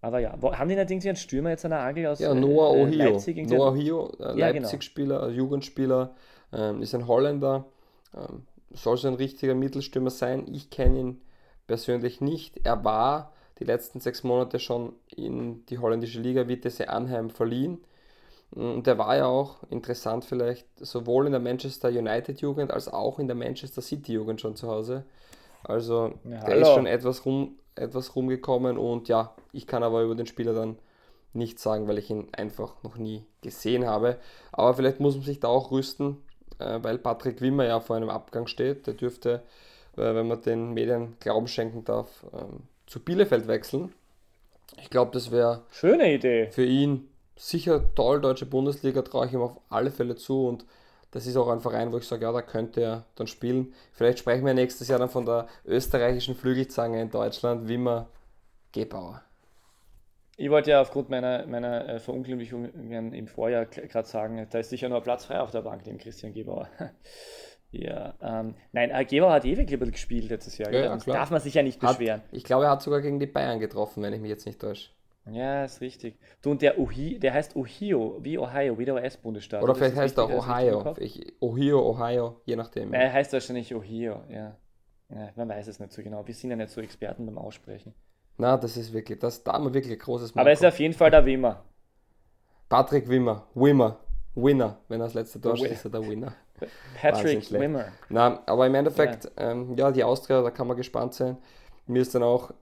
Aber ja, haben die nicht irgendwie einen Stürmer jetzt an der Angel aus ja, Noah äh, Ohio. Leipzig? Noah Ohio, äh, ja. Leipzig-Spieler, genau. Jugendspieler, ähm, ist ein Holländer, ähm, soll so ein richtiger Mittelstürmer sein. Ich kenne ihn persönlich nicht. Er war die letzten sechs Monate schon in die holländische Liga Vitesse Anheim verliehen. Und der war ja auch interessant vielleicht sowohl in der Manchester United Jugend als auch in der Manchester City Jugend schon zu Hause. Also ja, der ist schon etwas, rum, etwas rumgekommen und ja, ich kann aber über den Spieler dann nichts sagen, weil ich ihn einfach noch nie gesehen habe. Aber vielleicht muss man sich da auch rüsten, äh, weil Patrick Wimmer ja vor einem Abgang steht. Der dürfte, äh, wenn man den Medien Glauben schenken darf, ähm, zu Bielefeld wechseln. Ich glaube, das wäre schöne Idee für ihn sicher toll. Deutsche Bundesliga traue ich ihm auf alle Fälle zu und das ist auch ein Verein, wo ich sage, ja, da könnte er dann spielen. Vielleicht sprechen wir nächstes Jahr dann von der österreichischen Flügelzange in Deutschland, Wimmer Gebauer. Ich wollte ja aufgrund meiner, meiner äh, Verunglimpfungen im Vorjahr gerade sagen, da ist sicher noch Platz frei auf der Bank neben Christian Gebauer. ja, ähm, nein, äh, Gebauer hat ewig gespielt letztes Jahr. Ja, ja, darf man sich ja nicht beschweren. Hat, ich glaube, er hat sogar gegen die Bayern getroffen, wenn ich mich jetzt nicht täusche. Ja, ist richtig. Du, und der, Ohi, der heißt Ohio, wie Ohio, wie der US-Bundesstaat. Oder vielleicht heißt er auch Ohio. Ich, Ohio, Ohio, je nachdem. Er heißt wahrscheinlich Ohio, ja. ja. Man weiß es nicht so genau. Wir sind ja nicht so Experten beim Aussprechen. Na, das ist wirklich, das, da haben wir wirklich ein großes Marco. Aber es ist auf jeden Fall der Wimmer. Patrick Wimmer, Wimmer, Winner. Wenn er das letzte Tor ist er der Winner. Patrick Wimmer. Na, aber im Endeffekt, ja. Ähm, ja, die Austria, da kann man gespannt sein. Mir ist dann auch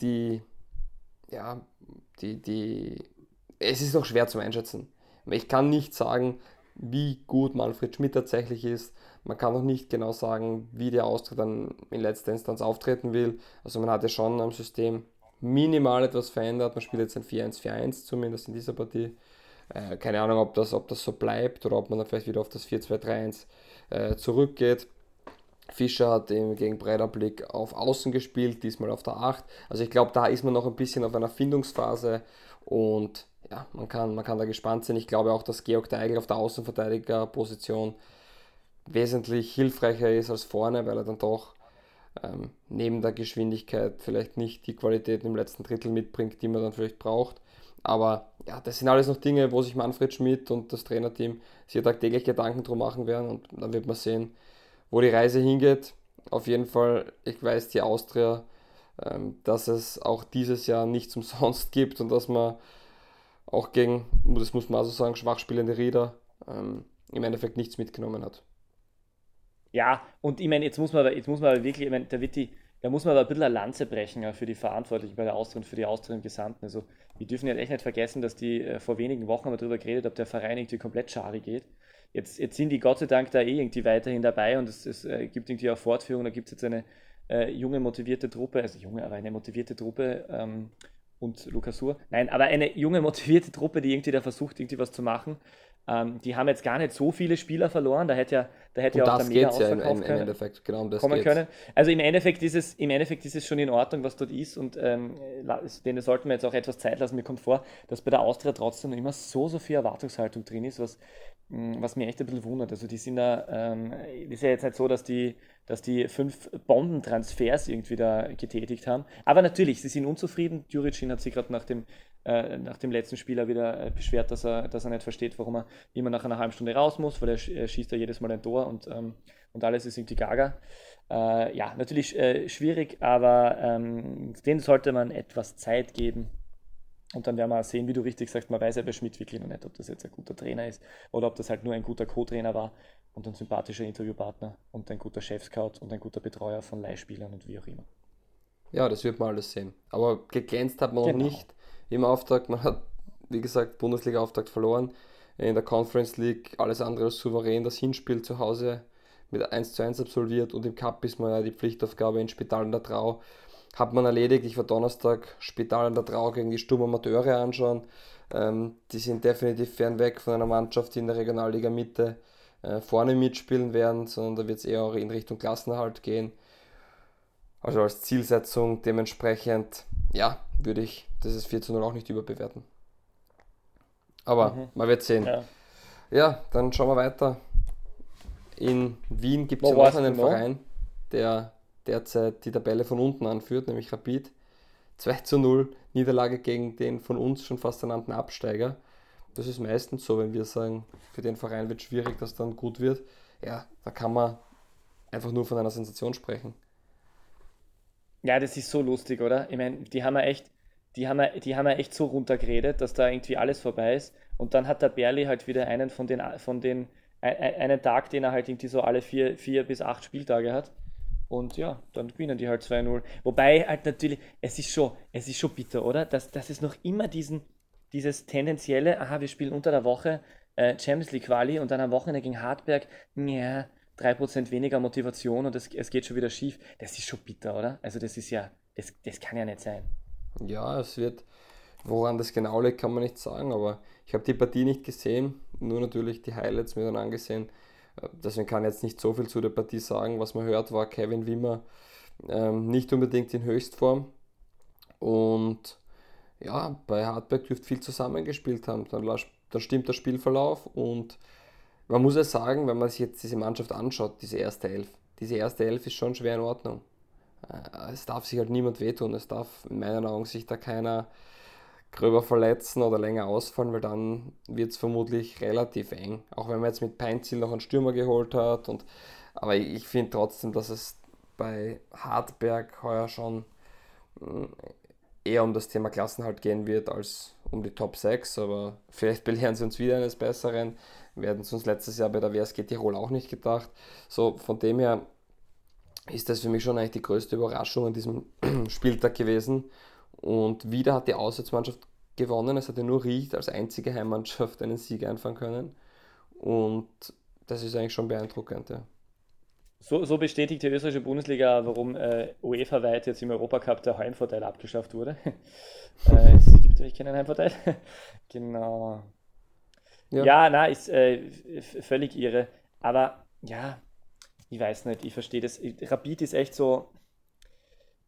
die, ja, die, die, es ist noch schwer zu einschätzen. Ich kann nicht sagen, wie gut Manfred Schmidt tatsächlich ist. Man kann auch nicht genau sagen, wie der Austritt dann in letzter Instanz auftreten will. Also man hat ja schon am System minimal etwas verändert. Man spielt jetzt ein 4-1-4-1, zumindest in dieser Partie. Äh, keine Ahnung, ob das, ob das so bleibt oder ob man dann vielleicht wieder auf das 4-2-3-1 äh, zurückgeht. Fischer hat eben gegen Breiterblick auf Außen gespielt, diesmal auf der 8. Also ich glaube, da ist man noch ein bisschen auf einer Findungsphase und ja, man kann, man kann da gespannt sein. Ich glaube auch, dass Georg Deigel auf der Außenverteidigerposition wesentlich hilfreicher ist als vorne, weil er dann doch ähm, neben der Geschwindigkeit vielleicht nicht die Qualität im letzten Drittel mitbringt, die man dann vielleicht braucht. Aber ja, das sind alles noch Dinge, wo sich Manfred Schmidt und das Trainerteam sich tagtäglich Gedanken drum machen werden und dann wird man sehen, wo die Reise hingeht. Auf jeden Fall, ich weiß die Austria, ähm, dass es auch dieses Jahr nichts umsonst gibt und dass man auch gegen, das muss man also sagen, schwachspielende Rieder ähm, im Endeffekt nichts mitgenommen hat. Ja, und ich meine, jetzt muss man aber, jetzt muss man aber wirklich, ich meine, da wird die, da muss man aber ein bisschen eine Lanze brechen für die Verantwortlichen bei der Austria und für die Austria im Gesamten. Also, wir dürfen ja echt nicht vergessen, dass die äh, vor wenigen Wochen darüber geredet, ob der Verein irgendwie komplett schari geht. Jetzt, jetzt sind die Gott sei Dank da eh irgendwie weiterhin dabei und es, es äh, gibt irgendwie auch Fortführung, da gibt es jetzt eine äh, junge, motivierte Truppe, also junge, aber eine motivierte Truppe ähm, und Lukas Hur. Nein, aber eine junge, motivierte Truppe, die irgendwie da versucht, irgendwie was zu machen. Ähm, die haben jetzt gar nicht so viele Spieler verloren, da hätte ja, da hätte ja auch der Mega ausverkauft ja im, im Endeffekt, genau um das kommen geht's. können. Also im Endeffekt, ist es, im Endeffekt ist es schon in Ordnung, was dort ist und ähm, denen sollten wir jetzt auch etwas Zeit lassen. Mir kommt vor, dass bei der Austria trotzdem immer so, so viel Erwartungshaltung drin ist, was was mir echt ein bisschen wundert. Also die sind da, ähm, ist ja jetzt nicht so, dass die, dass die fünf Bombentransfers irgendwie da getätigt haben. Aber natürlich, sie sind unzufrieden. Juricin hat sich gerade nach dem, äh, nach dem letzten Spieler wieder äh, beschwert, dass er, dass er nicht versteht, warum er immer nach einer halben Stunde raus muss, weil er, er schießt ja jedes Mal ein Tor und, ähm, und alles ist irgendwie gaga. Äh, ja, natürlich äh, schwierig, aber ähm, denen sollte man etwas Zeit geben und dann werden wir sehen, wie du richtig sagst, man weiß ja bei Schmidt wirklich noch nicht, ob das jetzt ein guter Trainer ist oder ob das halt nur ein guter Co-Trainer war und ein sympathischer Interviewpartner und ein guter Chef-Scout und ein guter Betreuer von Leihspielern und wie auch immer. Ja, das wird man alles sehen. Aber geglänzt hat man genau. noch nicht im Auftakt. Man hat, wie gesagt, Bundesliga-Auftakt verloren. In der Conference League alles andere als souverän das Hinspiel zu Hause mit 1 zu 1 absolviert und im Cup ist man ja die Pflichtaufgabe in Spital an der Trau. Hat man erledigt. Ich war Donnerstag Spital an der Trau gegen die Sturm Amateure anschauen. Ähm, die sind definitiv fernweg von einer Mannschaft, die in der Regionalliga Mitte äh, vorne mitspielen werden, sondern da wird es eher in Richtung Klassenerhalt gehen. Also als Zielsetzung dementsprechend, ja, würde ich dieses 4 zu 0 auch nicht überbewerten. Aber mhm. man wird sehen. Ja. ja. dann schauen wir weiter. In Wien gibt es ja noch einen Verein, der derzeit die Tabelle von unten anführt, nämlich Rapid. 2 zu 0 Niederlage gegen den von uns schon fast ernannten Absteiger. Das ist meistens so, wenn wir sagen, für den Verein wird schwierig, dass dann gut wird. Ja, da kann man einfach nur von einer Sensation sprechen. Ja, das ist so lustig, oder? Ich meine, die haben ja echt, die haben ja, die haben ja echt so runtergeredet, dass da irgendwie alles vorbei ist. Und dann hat der Berli halt wieder einen von den, von den, einen Tag, den er halt irgendwie so alle vier, vier bis acht Spieltage hat. Und ja, dann gewinnen die halt 2-0. Wobei halt natürlich, es ist schon, es ist schon bitter, oder? Dass, dass es noch immer diesen, dieses tendenzielle, aha, wir spielen unter der Woche äh, Champions League Quali und dann am Wochenende gegen Hartberg, ja, 3% weniger Motivation und es, es geht schon wieder schief. Das ist schon bitter, oder? Also das ist ja, das, das kann ja nicht sein. Ja, es wird, woran das genau liegt, kann man nicht sagen, aber ich habe die Partie nicht gesehen, nur natürlich die Highlights mir dann angesehen. Deswegen kann ich jetzt nicht so viel zu der Partie sagen. Was man hört, war Kevin Wimmer ähm, nicht unbedingt in Höchstform. Und ja, bei Hartberg dürfte viel zusammengespielt haben. Dann, dann stimmt der Spielverlauf und man muss ja sagen, wenn man sich jetzt diese Mannschaft anschaut, diese erste Elf, diese erste Elf ist schon schwer in Ordnung. Äh, es darf sich halt niemand wehtun, es darf in meinen Augen sich da keiner gröber verletzen oder länger ausfallen, weil dann wird es vermutlich relativ eng. Auch wenn man jetzt mit Peinziel noch einen Stürmer geholt hat. Und, aber ich finde trotzdem, dass es bei Hartberg heuer schon mm, eher um das Thema Klassenhalt gehen wird als um die Top 6. Aber vielleicht belehren sie uns wieder eines Besseren. Wir hätten es uns letztes Jahr bei der WSG Tirol auch nicht gedacht. So, von dem her ist das für mich schon eigentlich die größte Überraschung an diesem Spieltag gewesen. Und wieder hat die Auswärtsmannschaft gewonnen. Es hatte nur Ried als einzige Heimmannschaft einen Sieg einfahren können. Und das ist eigentlich schon beeindruckend. Ja. So, so bestätigt die österreichische Bundesliga, warum äh, UEFA-weit jetzt im Europacup der Heimvorteil abgeschafft wurde. äh, es gibt nämlich keinen Heimvorteil. genau. Ja, ja na, ist äh, völlig irre. Aber ja, ich weiß nicht, ich verstehe das. Rapid ist echt so.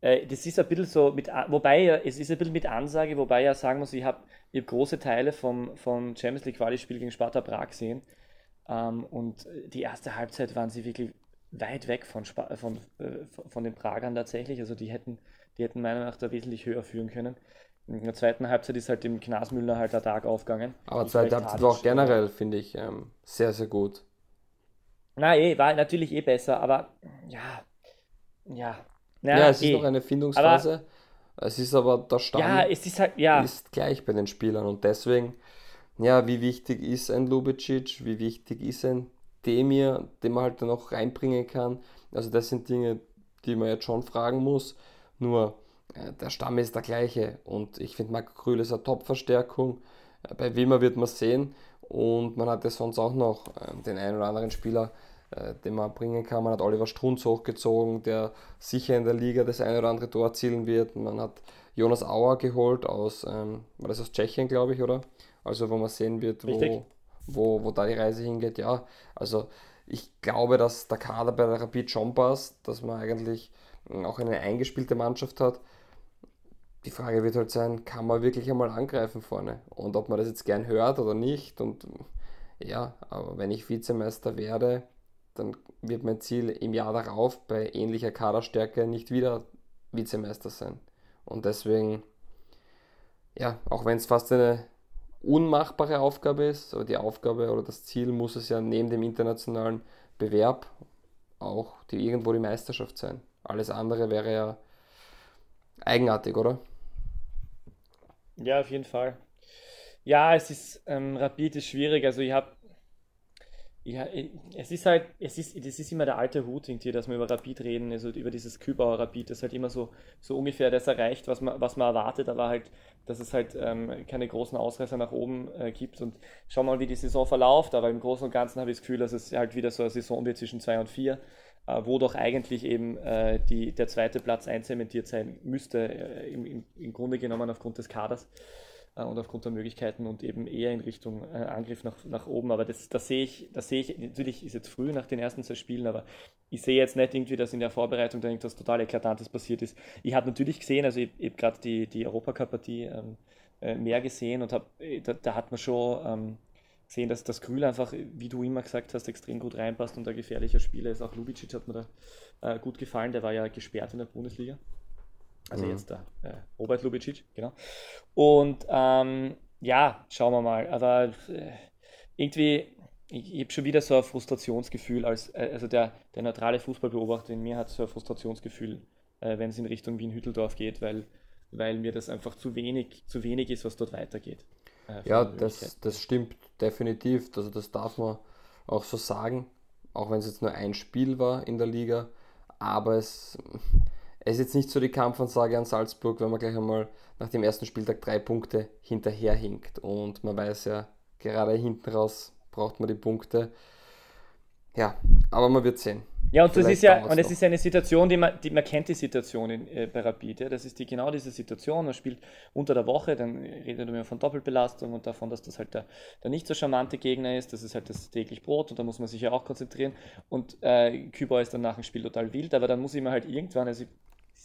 Äh, das ist ein bisschen so mit, wobei es ist ein bisschen mit Ansage, wobei ich ja sagen muss, ich habe hab große Teile vom, vom Champions League Quali-Spiel gegen Sparta Prag gesehen. Ähm, und die erste Halbzeit waren sie wirklich weit weg von, Sp von, äh, von den Pragern tatsächlich. Also die hätten, die hätten meiner Meinung nach da wesentlich höher führen können. In der zweiten Halbzeit ist halt dem Knasmüller halt der Tag aufgegangen. Aber zweite Halbzeit war auch generell, finde ich, ähm, sehr, sehr gut. Na, eh, war natürlich eh besser, aber ja, ja. Na, ja, es eh. ist noch eine Findungsphase. Aber, es ist aber der Stand ja, es ist, halt, ja. ist gleich bei den Spielern und deswegen, ja, wie wichtig ist ein Lubicic, wie wichtig ist ein Demir, den man halt dann noch reinbringen kann. Also das sind Dinge, die man jetzt schon fragen muss. Nur äh, der Stamm ist der gleiche und ich finde Marco Krühl ist eine Top-Verstärkung. Äh, bei Wimmer wird man sehen und man hat ja sonst auch noch äh, den einen oder anderen Spieler, den man bringen kann. Man hat Oliver Strunz hochgezogen, der sicher in der Liga das eine oder andere Tor erzielen wird. Man hat Jonas Auer geholt aus, ähm, war das aus Tschechien, glaube ich, oder? Also wo man sehen wird, wo, wo, wo da die Reise hingeht. Ja, also ich glaube, dass der Kader bei der Rapid schon passt, dass man eigentlich auch eine eingespielte Mannschaft hat die Frage wird halt sein, kann man wirklich einmal angreifen vorne? Und ob man das jetzt gern hört oder nicht. Und ja, aber wenn ich Vizemeister werde, dann wird mein Ziel im Jahr darauf bei ähnlicher Kaderstärke nicht wieder Vizemeister sein. Und deswegen, ja, auch wenn es fast eine unmachbare Aufgabe ist, aber die Aufgabe oder das Ziel muss es ja neben dem internationalen Bewerb auch die, irgendwo die Meisterschaft sein. Alles andere wäre ja eigenartig, oder? Ja, auf jeden Fall. Ja, es ist, ähm, Rapid ist schwierig. Also ich habe ja, es ist halt, es ist, das ist immer der alte Hut irgendwie, dass wir über Rapid reden, also über dieses Kübauer Rapid, das halt immer so, so ungefähr das erreicht, was man, was man erwartet, aber halt, dass es halt ähm, keine großen Ausreißer nach oben äh, gibt und schau mal, wie die Saison verläuft, aber im Großen und Ganzen habe ich das Gefühl, dass es halt wieder so eine Saison wird zwischen 2 und 4, äh, wo doch eigentlich eben äh, die, der zweite Platz einzementiert sein müsste, äh, im, im, im Grunde genommen aufgrund des Kaders. äh, und aufgrund der Möglichkeiten und eben eher in Richtung äh, Angriff nach, nach oben. Aber das, das sehe ich, das sehe ich, natürlich ist jetzt früh nach den ersten zwei Spielen, aber ich sehe jetzt nicht irgendwie, dass in der Vorbereitung da irgendwas total Eklatantes passiert ist. Ich habe natürlich gesehen, also ich, ich habe gerade die, die Europacup-Partie ähm, äh, mehr gesehen und hab, äh, da, da, hat man schon ähm, gesehen, dass das Grül einfach, wie du immer gesagt hast, extrem gut reinpasst und ein gefährlicher Spieler ist. Auch Lubicic hat mir da äh, gut gefallen, der war ja gesperrt in der Bundesliga. Also mhm. jetzt der äh, Robert Lubicic, genau. Und ähm, ja, schauen wir mal. Aber äh, irgendwie, ich, ich habe schon wieder so ein Frustrationsgefühl, als äh, also der, der neutrale Fußballbeobachter in mir hat so ein Frustrationsgefühl, äh, wenn es in Richtung Wien-Hütteldorf geht, weil, weil mir das einfach zu wenig, zu wenig ist, was dort weitergeht. Äh, ja, das, das stimmt definitiv. Also das darf man auch so sagen, auch wenn es jetzt nur ein Spiel war in der Liga. Aber es, es ist jetzt nicht so die Kampfansage an Salzburg, wenn man gleich einmal nach dem ersten Spieltag drei Punkte hinterherhinkt. Und man weiß ja, gerade hinten raus braucht man die Punkte. Ja, aber man wird sehen. Ja, und das ist ja, und es ist eine Situation, die man, die man kennt die Situation in, äh, bei Rapid. Ja? Das ist die, genau diese Situation. Man spielt unter der Woche, dann redet man von Doppelbelastung und davon, dass das halt der, der nicht so charmante Gegner ist. Das ist halt das täglich Brot und da muss man sich ja auch konzentrieren. Und äh, Kübau ist dann nach dem Spiel total wild, aber dann muss ich mir halt irgendwann, also ich,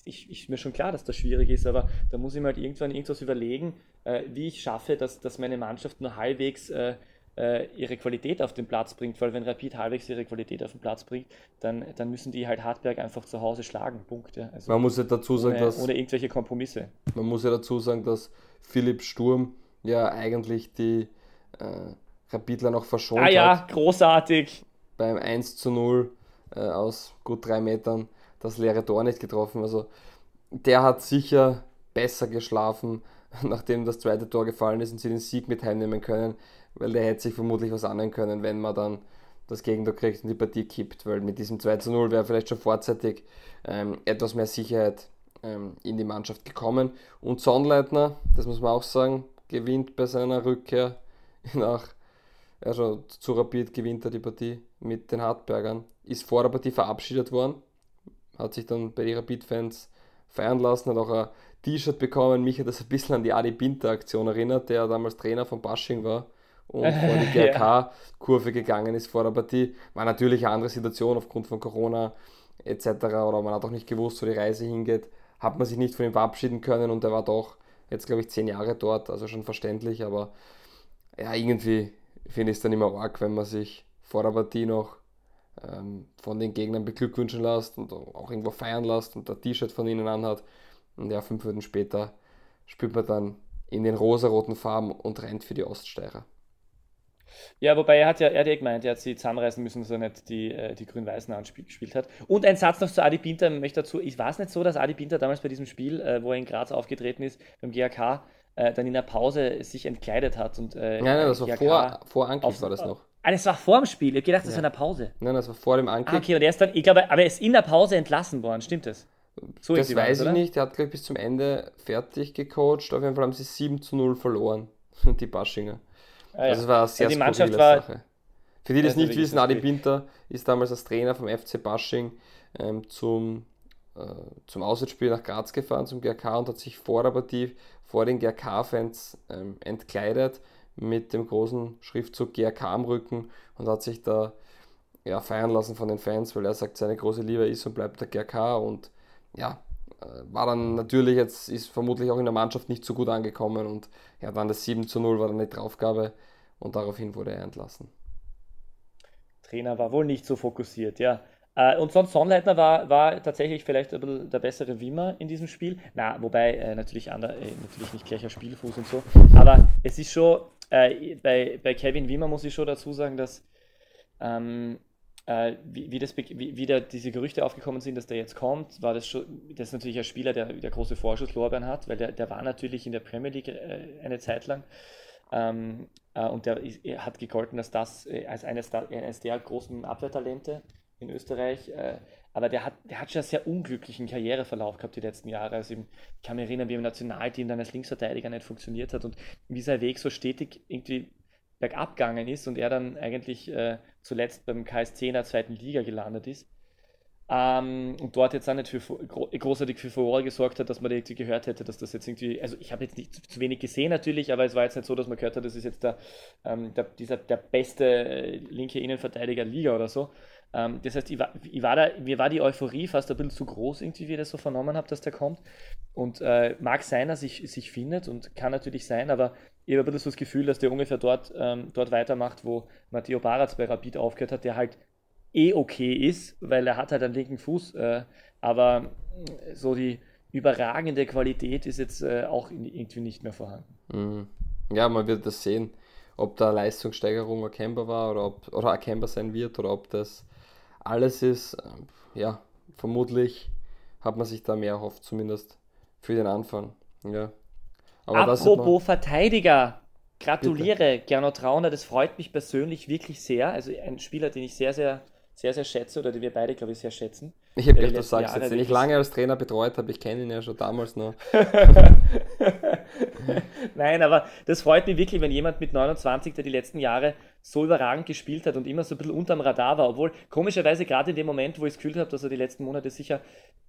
ich, mir schon klar, dass das schwierig ist, aber da muss ich mir halt irgendwann irgendwas überlegen, äh, wie ich schaffe, dass, dass meine Mannschaft nur halbwegs äh, äh, ihre Qualität auf den Platz bringt, weil wenn Rapid halbwegs ihre Qualität auf den Platz bringt, dann, dann müssen die halt Hartberg einfach zu Hause schlagen. Punkt. Ja. Also man muss ja dazu sagen, ohne, dass. Ohne irgendwelche Kompromisse. Man muss ja dazu sagen, dass Philipp Sturm ja eigentlich die äh, Rapidler noch verschont ah, ja, hat. großartig. Beim 1 zu 0 äh, aus gut drei Metern das leere Tor nicht getroffen. Also der hat sicher besser geschlafen, nachdem das zweite Tor gefallen ist und sie den Sieg mit heimnehmen können, weil der hätte sich vermutlich was annehmen können, wenn man dann das Gegentor kriegt und die Partie kippt, weil mit diesem 2 zu 0 wäre vielleicht schon vorzeitig ähm, etwas mehr Sicherheit ähm, in die Mannschaft gekommen. Und Sonnleitner, das muss man auch sagen, gewinnt bei seiner Rückkehr nach, also zu Rapid gewinnt er die Partie mit den Hartbergern, ist vor der Partie verabschiedet worden, hat sich dann bei den Rapid-Fans feiern lassen, hat auch ein T-Shirt bekommen. Mich hat das ein bisschen an die Adi Binter-Aktion erinnert, der damals Trainer von Basching war und vor die GRK-Kurve gegangen ist vor der Partie. War natürlich eine andere Situation aufgrund von Corona etc. Oder man hat auch nicht gewusst, wo die Reise hingeht. Hat man sich nicht von ihm verabschieden können und er war doch jetzt, glaube ich, zehn Jahre dort, also schon verständlich. Aber ja, irgendwie finde ich es dann immer arg, wenn man sich vor der Partie noch ähm, von den Gegnern beglückwünschen lässt und auch irgendwo feiern lässt und ein T-Shirt von ihnen anhat. Und ja, fünf Minuten später spielt man dann in den rosaroten Farben und rennt für die Oststeirer. Ja, wobei er hat ja, er hat ja gemeint, er hat sie zusammenreißen müssen, dass er nicht die, äh, die Grün-Weißen angespielt hat. Und ein Satz noch zu Adi Pinter, möchte dazu, ich weiß nicht so, dass Adi Pinter damals bei diesem Spiel, äh, wo er in Graz aufgetreten ist, beim GAK, äh, dann in der Pause sich entkleidet hat. Und, äh, nein, nein, das war vor, vor Angriff war das noch. Ah, das war vor dem Spiel. Ich habe gedacht, das ja. war in der Pause. Nein, das war vor dem Ankick. Ah, okay, und er ist dann, ich glaube, aber er ist in der Pause entlassen worden, stimmt das? So das weiß ich nicht. Er hat, glaube ich, bis zum Ende fertig gecoacht. Auf jeden Fall haben sie 7 zu 0 verloren, die Baschinger. Ah, ja. Also es war eine sehr ja, die Mannschaft war, Sache. Für die, die das nicht wissen, Adi Binter ist damals als Trainer vom FC Basching ähm, zum, äh, zum Auswärtsspiel nach Graz gefahren, zum GRK und hat sich vor der Partie vor den GRK-Fans ähm, entkleidet mit dem großen Schriftzug GRK am Rücken und hat sich da ja, feiern lassen von den Fans, weil er sagt, seine große Liebe ist und bleibt der GRK und ja, äh, war dann natürlich jetzt, ist vermutlich auch in der Mannschaft nicht so gut angekommen und ja, dann das 7 zu 0 war dann die Draufgabe und daraufhin wurde er entlassen. Trainer war wohl nicht so fokussiert, ja. Äh, und sonst Sonnleitner war, war tatsächlich vielleicht ein bisschen der bessere Wimmer in diesem Spiel. Na, wobei äh, natürlich, ander, äh, natürlich nicht gleicher Spielfuß und so. Aber es ist schon, äh, bei, bei Kevin Wimmer muss ich schon dazu sagen, dass ähm, äh, wie, wie, das, wie, wie da diese Gerüchte aufgekommen sind, dass der jetzt kommt, war das schon, das ist natürlich ein Spieler, der, der große Vorschusslorbeeren hat, weil der, der war natürlich in der Premier League äh, eine Zeit lang. Ähm, äh, und der ist, hat gegolten, dass das äh, als eines, eines der großen Abwehrtalente in Österreich, äh, aber der hat, der hat schon einen sehr unglücklichen Karriereverlauf gehabt die letzten Jahre. Also ich kann mich erinnern, wie im Nationalteam dann als Linksverteidiger nicht funktioniert hat und wie sein Weg so stetig irgendwie bergab gegangen ist und er dann eigentlich äh, zuletzt beim KSC in der zweiten Liga gelandet ist. Ähm, und dort jetzt auch nicht für großartig für Furore gesorgt hat, dass man irgendwie gehört hätte, dass das jetzt irgendwie, also ich habe jetzt nicht zu, zu, wenig gesehen natürlich, aber es war jetzt nicht so, dass man gehört hat, das ist jetzt der, ähm, der, dieser, der beste äh, linke Innenverteidiger Liga oder so. Ähm, das heißt, ich war, ich war da, mir war die Euphorie fast ein bisschen zu groß, irgendwie, wie ich das so vernommen habe, dass der kommt. Und äh, mag sein, dass sich sich findet und kann natürlich sein, aber ich habe ein bisschen so das Gefühl, dass der ungefähr dort, ähm, dort weitermacht, wo Matteo Baraz bei Rapid aufgehört hat, der halt eh okay ist, weil er hat halt einen linken Fuß, äh, aber so die überragende Qualität ist jetzt äh, auch irgendwie nicht mehr vorhanden. Mhm. Ja, man wird das sehen, ob da Leistungssteigerung erkennbar war oder, ob, oder erkennbar sein wird oder ob das alles ist. Ähm, ja, vermutlich hat man sich da mehr erhofft, zumindest für den Anfang. Ja. Aber Apropos Verteidiger, gratuliere Bitte. Gernot Trauner, das freut mich persönlich wirklich sehr. Also ein Spieler, den ich sehr, sehr, sehr, sehr schätze oder den wir beide, glaube ich, sehr schätzen. Ich habe gedacht, du sagst Jahre jetzt, den ich lange als Trainer betreut habe, ich kenne ihn ja schon damals noch. Nein, aber das freut mich wirklich, wenn jemand mit 29, der die letzten Jahre so überragend gespielt hat und immer so ein bisschen unterm Radar war, obwohl komischerweise gerade in dem Moment, wo ich es gefühlt habe, dass er die letzten Monate sicher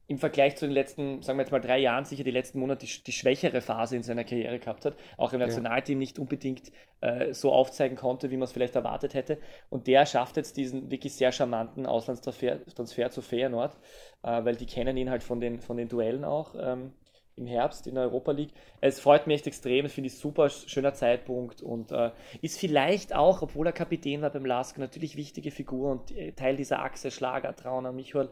im Vergleich zu den letzten, sagen wir jetzt mal drei Jahren, sicher die letzten Monate die, die schwächere Phase in seiner Karriere gehabt hat, auch im Nationalteam nicht unbedingt äh, so aufzeigen konnte, wie man es vielleicht erwartet hätte. Und der schafft jetzt diesen wirklich sehr charmanten Auslandstransfer Transfer zu Feyenoord, äh, weil die kennen ihn halt von den, von den Duellen auch. Ähm, im Herbst in der Europa League. Es freut mich echt extrem, finde ich super, schöner Zeitpunkt und äh, ist vielleicht auch, obwohl er Kapitän war beim Lask, natürlich wichtige Figur und äh, Teil dieser Achse Schlager, Trauner, Michael.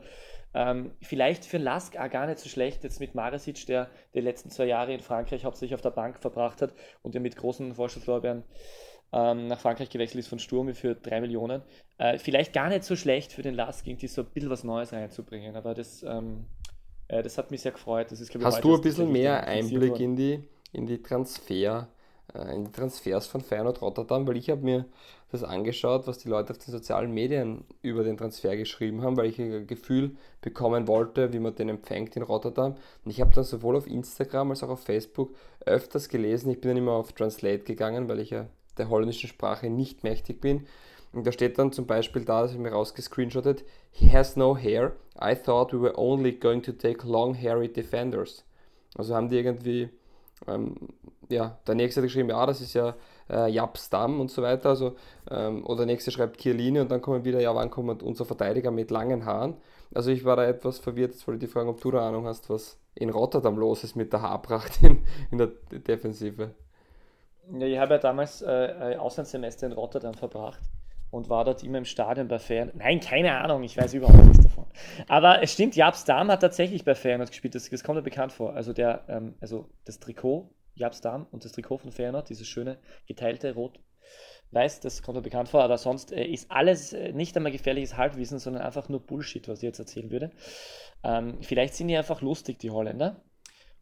Ähm, vielleicht für Lask auch gar nicht so schlecht, jetzt mit Maresic, der die letzten zwei Jahre in Frankreich hauptsächlich auf der Bank verbracht hat und der mit großen Vorschusslorbeeren ähm, nach Frankreich gewechselt ist von Sturm für drei Millionen. Äh, vielleicht gar nicht so schlecht für den Lask, irgendwie so ein bisschen was Neues reinzubringen, aber das ähm, äh, das hat mich sehr gefreut. Das ist, ich, Hast du ein bisschen mehr Einblick in die, in die Transfer, äh, in die Transfers von Feyenoord Rotterdam? Weil ich habe mir das angeschaut, was die Leute auf den sozialen Medien über den Transfer geschrieben haben, weil ich ein Gefühl bekommen wollte, wie man den empfängt in Rotterdam. Und ich habe dann sowohl auf Instagram als auch auf Facebook öfters gelesen. Ich bin dann immer auf Translate gegangen, weil ich ja der holländischen Sprache nicht mächtig bin. Und da steht dann zum Beispiel da, das habe ich mir rausgescreenshottet, he has no hair. I thought we were only going to take long hairy defenders. Also haben die irgendwie, ähm, ja, der nächste hat geschrieben, ja, das ist ja äh, Japstam und so weiter. Also, ähm, oder der nächste schreibt Kierline und dann kommen wieder, ja, wann kommt unser Verteidiger mit langen Haaren? Also ich war da etwas verwirrt, jetzt wollte ich fragen, ob du da Ahnung hast, was in Rotterdam los ist mit der Haarpracht in, in der Defensive. Ja, ich habe ja damals äh, ein Auslandssemester in Rotterdam verbracht und war dort immer im Stadion bei Feyenoord. Nein, keine Ahnung, ich weiß überhaupt nichts davon. Aber es stimmt, Jabs Darm hat tatsächlich bei Feyenoord gespielt, das, das kommt mir bekannt vor. Also, der, ähm, also das Trikot, Jabs Darm und das Trikot von Feyenoord, dieses schöne geteilte Rot, weiß, das kommt mir bekannt vor, aber sonst äh, ist alles äh, nicht einmal gefährliches Halbwissen, sondern einfach nur Bullshit, was ich jetzt erzählen würde. Ähm, vielleicht sind die einfach lustig, die Holländer.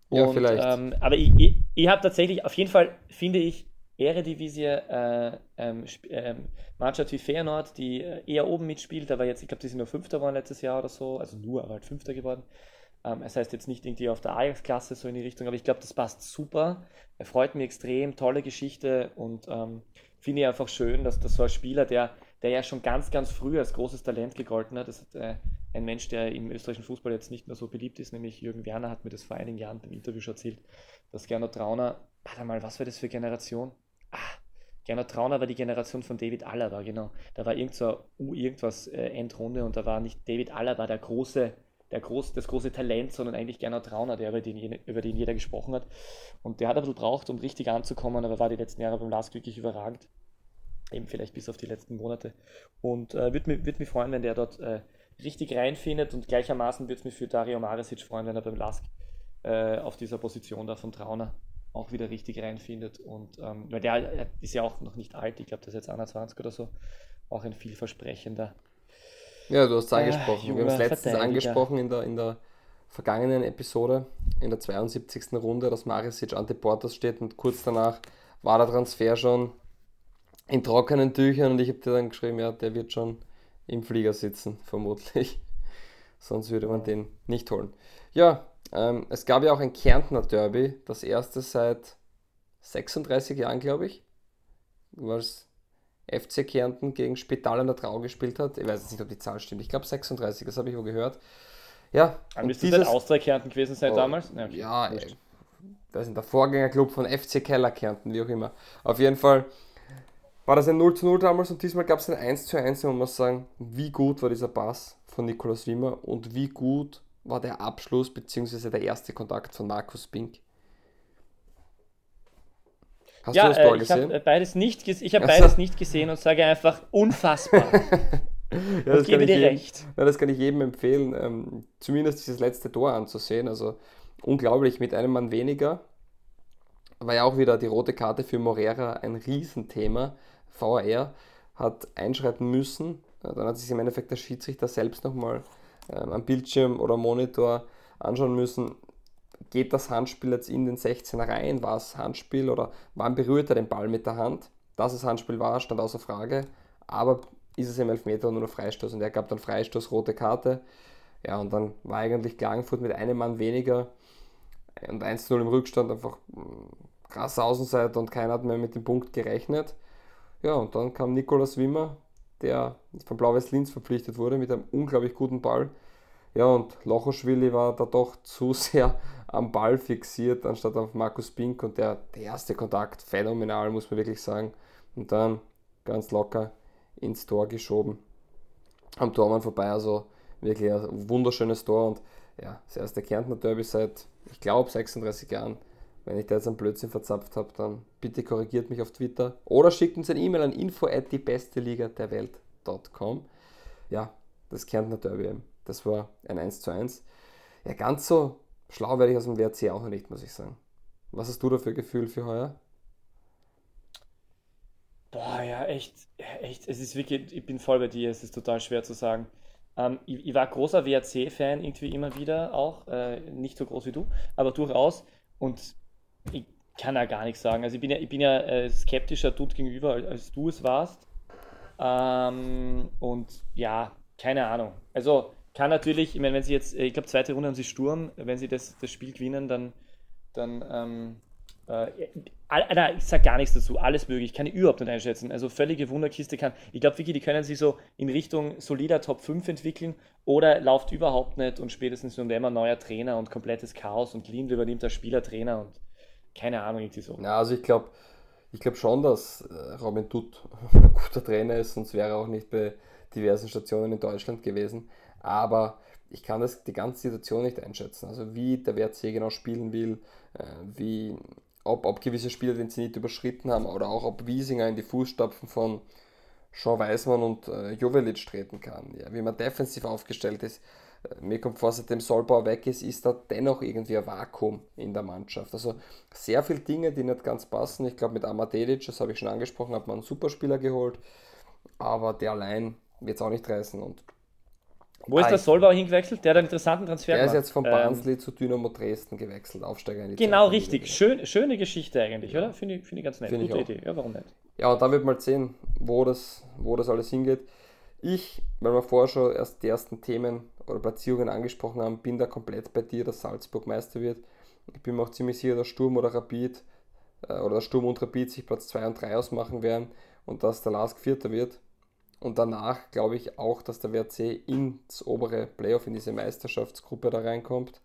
Und, ja, vielleicht. Ähm, aber ich, ich, ich habe tatsächlich, auf jeden Fall finde ich, Eredivisie äh, ähm, ähm, Mannschaft wie Feyenoord, die äh, eher oben mitspielt, aber jetzt, ich glaube, die sind nur Fünfter geworden letztes Jahr oder so, also nur, aber halt Fünfter geworden. Ähm, das heißt jetzt nicht irgendwie auf der Ajax-Klasse so in die Richtung, aber ich glaube, das passt super. Er freut mich extrem, tolle Geschichte und ähm, finde ich einfach schön, dass das so ein Spieler, der, der ja schon ganz, ganz früh als großes Talent gegolten hat, das ist äh, ein Mensch, der im österreichischen Fußball jetzt nicht mehr so beliebt ist, nämlich Jürgen Werner hat mir das vor einigen Jahren beim Interview schon erzählt, dass Gernot Trauner, warte mal, was war das für Generation? Ah, Gernot Trauner war die Generation von David Alaba, genau. Da war irgend so U irgendwas äh, Endrunde und da war nicht David Alaba der große, der groß, das große Talent, sondern eigentlich Gernot Trauner, der über den, über den jeder gesprochen hat. Und der hat ein bisschen braucht, um richtig anzukommen, aber war die letzten Jahre beim Last wirklich überragend. Eben vielleicht bis auf die letzten Monate. Und äh, würde mich, würd mich freuen, wenn der dort äh, richtig reinfindet und gleichermaßen würde es mich für Dario Maresic freuen, wenn er beim Lask äh, auf dieser Position da von Trauner auch wieder richtig reinfindet. Und ähm, weil der ist ja auch noch nicht alt, ich glaube, der ist jetzt 21 oder so, auch ein vielversprechender Ja, du hast es ah, angesprochen. Ah, Wir haben es letztens angesprochen in der, in der vergangenen Episode, in der 72. Runde, dass Marisic ante Portas steht und kurz danach war der Transfer schon in trockenen Tüchern und ich habe dir dann geschrieben, ja, der wird schon im Flieger sitzen, vermutlich. Sonst würde man den nicht holen. Ja, ähm, es gab ja auch ein Kärntner Derby, das erste seit 36 Jahren, glaube ich, was FC Kärnten gegen Spital an der Trau gespielt hat. Ich weiß jetzt nicht, ob die Zahl stimmt. Ich glaube 36, das habe ich wohl gehört. Ja. Aber müsste das Austria Kärnten gewesen sein oh, damals? Ja, ja äh, das ist der Vorgängerclub von FC Keller Kärnten, wie auch immer. Auf jeden Fall war das ein 0 zu 0 damals und diesmal gab es ein 1 zu 1 und man muss sagen, wie gut war dieser Pass von Nikolaus Wimmer und wie gut war der Abschluss bzw. der erste Kontakt von Markus Pink. Hast ja, du das Tor äh, ich gesehen? Hab beides nicht ich habe beides nicht gesehen und sage einfach unfassbar. ja, und gebe dir jedem, recht. Ja, das kann ich jedem empfehlen, ähm, zumindest dieses letzte Tor anzusehen. Also unglaublich, mit einem Mann weniger. War ja auch wieder die rote Karte für Morera ein Riesenthema. VR hat einschreiten müssen. Dann hat sich im Endeffekt der Schiedsrichter selbst nochmal ähm, am Bildschirm oder Monitor anschauen müssen. Geht das Handspiel jetzt in den 16er rein? War es Handspiel oder wann berührt er den Ball mit der Hand? Dass es Handspiel war, stand außer Frage. Aber ist es im Elfmeter nur noch Freistoß und er gab dann Freistoß, rote Karte. Ja, und dann war eigentlich Klagenfurt mit einem Mann weniger und 1-0 im Rückstand einfach mm, krass Außenseiter und keiner hat mehr mit dem Punkt gerechnet. Ja, und dann kam Nikolaus Wimmer, der von Blau-Weiß Linz verpflichtet wurde mit einem unglaublich guten Ball. Ja, und Lochoschwili war da doch zu sehr am Ball fixiert, anstatt auf Markus Pink und der, der erste Kontakt phänomenal, muss man wirklich sagen. Und dann ganz locker ins Tor geschoben. Am Tormann vorbei, also wirklich ein wunderschönes Tor und ja, das erste Kärntner Derby seit, ich glaube, 36 Jahren. Wenn ich da jetzt einen Blödsinn verzapft habe, dann bitte korrigiert mich auf Twitter oder schickt uns ein E-Mail an info at die beste Liga der Welt.com. Ja, das Kärntner Derby, das war ein 1 zu 1. Ja, ganz so schlau werde ich aus dem WRC auch noch nicht, muss ich sagen. Was hast du da für Gefühl für heuer? Boah, ja, echt, echt, es ist wirklich, ich bin voll bei dir, es ist total schwer zu sagen. Ähm, ich, ich, war großer WRC-Fan irgendwie immer wieder auch, äh, nicht so groß wie du, aber durchaus. Und ich kann ja gar nichts sagen. Also ich bin ja, ich bin ja äh, skeptischer Dude gegenüber, als, du es warst. Ähm, und ja, keine Ahnung. Also kann natürlich, ich meine, wenn sie jetzt, ich glaube, zweite Runde haben sie Sturm, wenn sie das, das Spiel gewinnen, dann, dann ähm, äh, Alter, ich sag gar nichts dazu, alles möglich, kann ich überhaupt nicht einschätzen. Also völlige Wunderkiste kann. Ich glaube, Vicky, die können sich so in Richtung solider Top 5 entwickeln oder läuft überhaupt nicht und spätestens man neuer Trainer und komplettes Chaos und Lind übernimmt als Spielertrainer und keine Ahnung, irgendwie so. Ja, also ich glaube ich glaube schon, dass äh, Robin Dutt ein guter Trainer ist, sonst wäre er auch nicht bei diversen Stationen in Deutschland gewesen. Aber ich kann das, die ganze Situation nicht einschätzen. Also wie der WRC genau spielen will, äh, wie ob, ob gewisse Spieler den Zenit überschritten haben oder auch ob Wiesinger in die Fußstapfen von Sean Weismann und äh, Jovelic treten kann. Ja, wie man defensiv aufgestellt ist. Mir kommt vor, seitdem Solbau weg ist, ist da dennoch irgendwie ein Vakuum in der Mannschaft. Also sehr viele Dinge, die nicht ganz passen. Ich glaube, mit Amadedic, das habe ich schon angesprochen, hat man einen Superspieler geholt, aber der allein wird es auch nicht reißen. Und wo ist ah, der Solbau hingewechselt? Der hat einen interessanten Transfer Der ist jetzt von Barnsley ähm, zu Dynamo Dresden gewechselt, Aufsteiger in die Genau, richtig. Schön, schöne Geschichte eigentlich, ja. oder? Finde ich, find ich ganz nett. Find Gute Idee. Ja, warum nicht? Ja, und dann wird man sehen, wo das, wo das alles hingeht. Ich, weil wir vorher schon erst die ersten Themen oder Platzierungen angesprochen haben, bin da komplett bei dir, dass Salzburg Meister wird. Ich bin mir auch ziemlich sicher, dass Sturm oder Rapid äh, oder Sturm und Rapid sich Platz 2 und 3 ausmachen werden und dass der Lask Vierter wird. Und danach glaube ich auch, dass der WRC ins obere Playoff, in diese Meisterschaftsgruppe da reinkommt.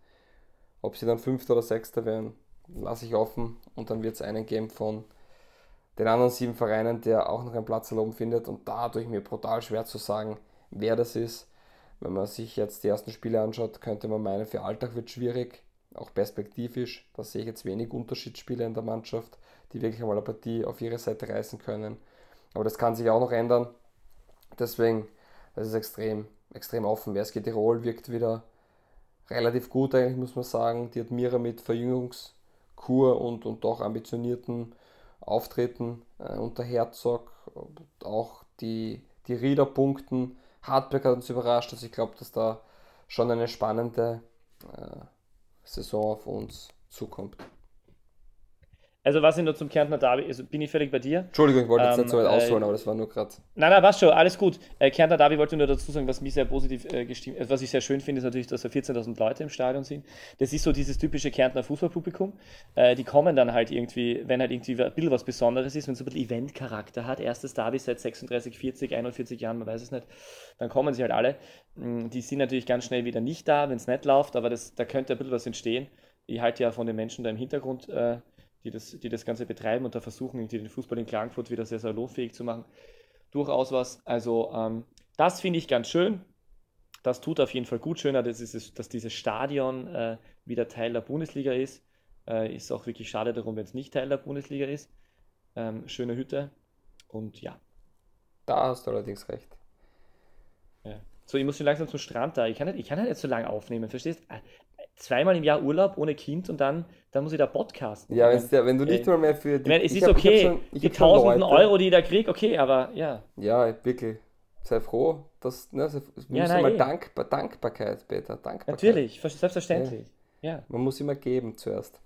Ob sie dann Fünfter oder Sechster werden, lasse ich offen. Und dann wird es einen geben von den anderen sieben Vereinen, der auch noch einen Platz erlauben findet. Und da tue ich mir brutal schwer zu sagen, wer das ist. Wenn man sich jetzt die ersten Spiele anschaut, könnte man meinen, für Alltag wird es schwierig, auch perspektivisch. Da sehe ich jetzt wenig Unterschiedsspiele in der Mannschaft, die wirklich einmal eine Partie auf ihre Seite reißen können. Aber das kann sich auch noch ändern. Deswegen, das ist extrem, extrem offen. Werski Tirol wirkt wieder relativ gut, eigentlich muss man sagen. Die hat Mira mit Verjüngungskur und, und doch ambitionierten Auftreten äh, unter Herzog. Auch die, die Rieder punkten Hartberg hat uns überrascht. Also ich glaube, dass da schon eine spannende äh, Saison auf uns zukommt. Also was ich nur zum Kärntner Derby, also bin ich völlig bei dir. Entschuldigung, ich wollte jetzt ähm, nicht so weit ähm, ausholen, äh, aber das war nur gerade. Nein, nein, was schon, alles gut. Äh, Kärntner Derby wollte nur dazu sagen, was mich sehr positiv äh, gestimmt, äh, was ich sehr schön finde, ist natürlich, dass da 14.000 Leute im Stadion sind. Das ist so dieses typische Kärntner Fußballpublikum. Äh, die kommen dann halt irgendwie, wenn halt irgendwie ein bisschen was Besonderes ist, wenn es ein bisschen Event-Charakter hat, erstes Derby seit 36, 40, 41 Jahren, man weiß es nicht, dann kommen sie halt alle. Mm, die sind natürlich ganz schnell wieder nicht da, wenn es nicht läuft, aber das, da könnte ein bisschen was entstehen. Ich halte ja von den Menschen da im Hintergrund äh, die das, die das Ganze betreiben und da versuchen, den Fußball in Klagenfurt wieder sehr salonfähig zu machen, durchaus was. Also ähm, das finde ich ganz schön. Das tut auf jeden Fall gut. Schöner, dass, es, dass dieses Stadion äh, wieder Teil der Bundesliga ist. Äh, ist auch wirklich schade darum, wenn es nicht Teil der Bundesliga ist. Ähm, schöne Hütte. Und ja. Da hast du allerdings recht. Ja. So, ich muss schon langsam zum Strand da. Ich kann, nicht, ich kann halt nicht so lange aufnehmen, verstehst? Zweimal im Jahr Urlaub ohne Kind und dann, dann muss ich da podcasten. Ja, ja wenn du nicht äh, mal mehr für die. Ich meine, es ist hab, okay, schon, die tausenden Euro, die ich da kriege, okay, aber ja. Ja, wirklich. Sei froh, dass, ne, es ja, muss nein, immer eh. dankbar, Dankbarkeit, Peter, Dankbarkeit. Natürlich, selbstverständlich. Ja. ja. Man muss immer geben zuerst.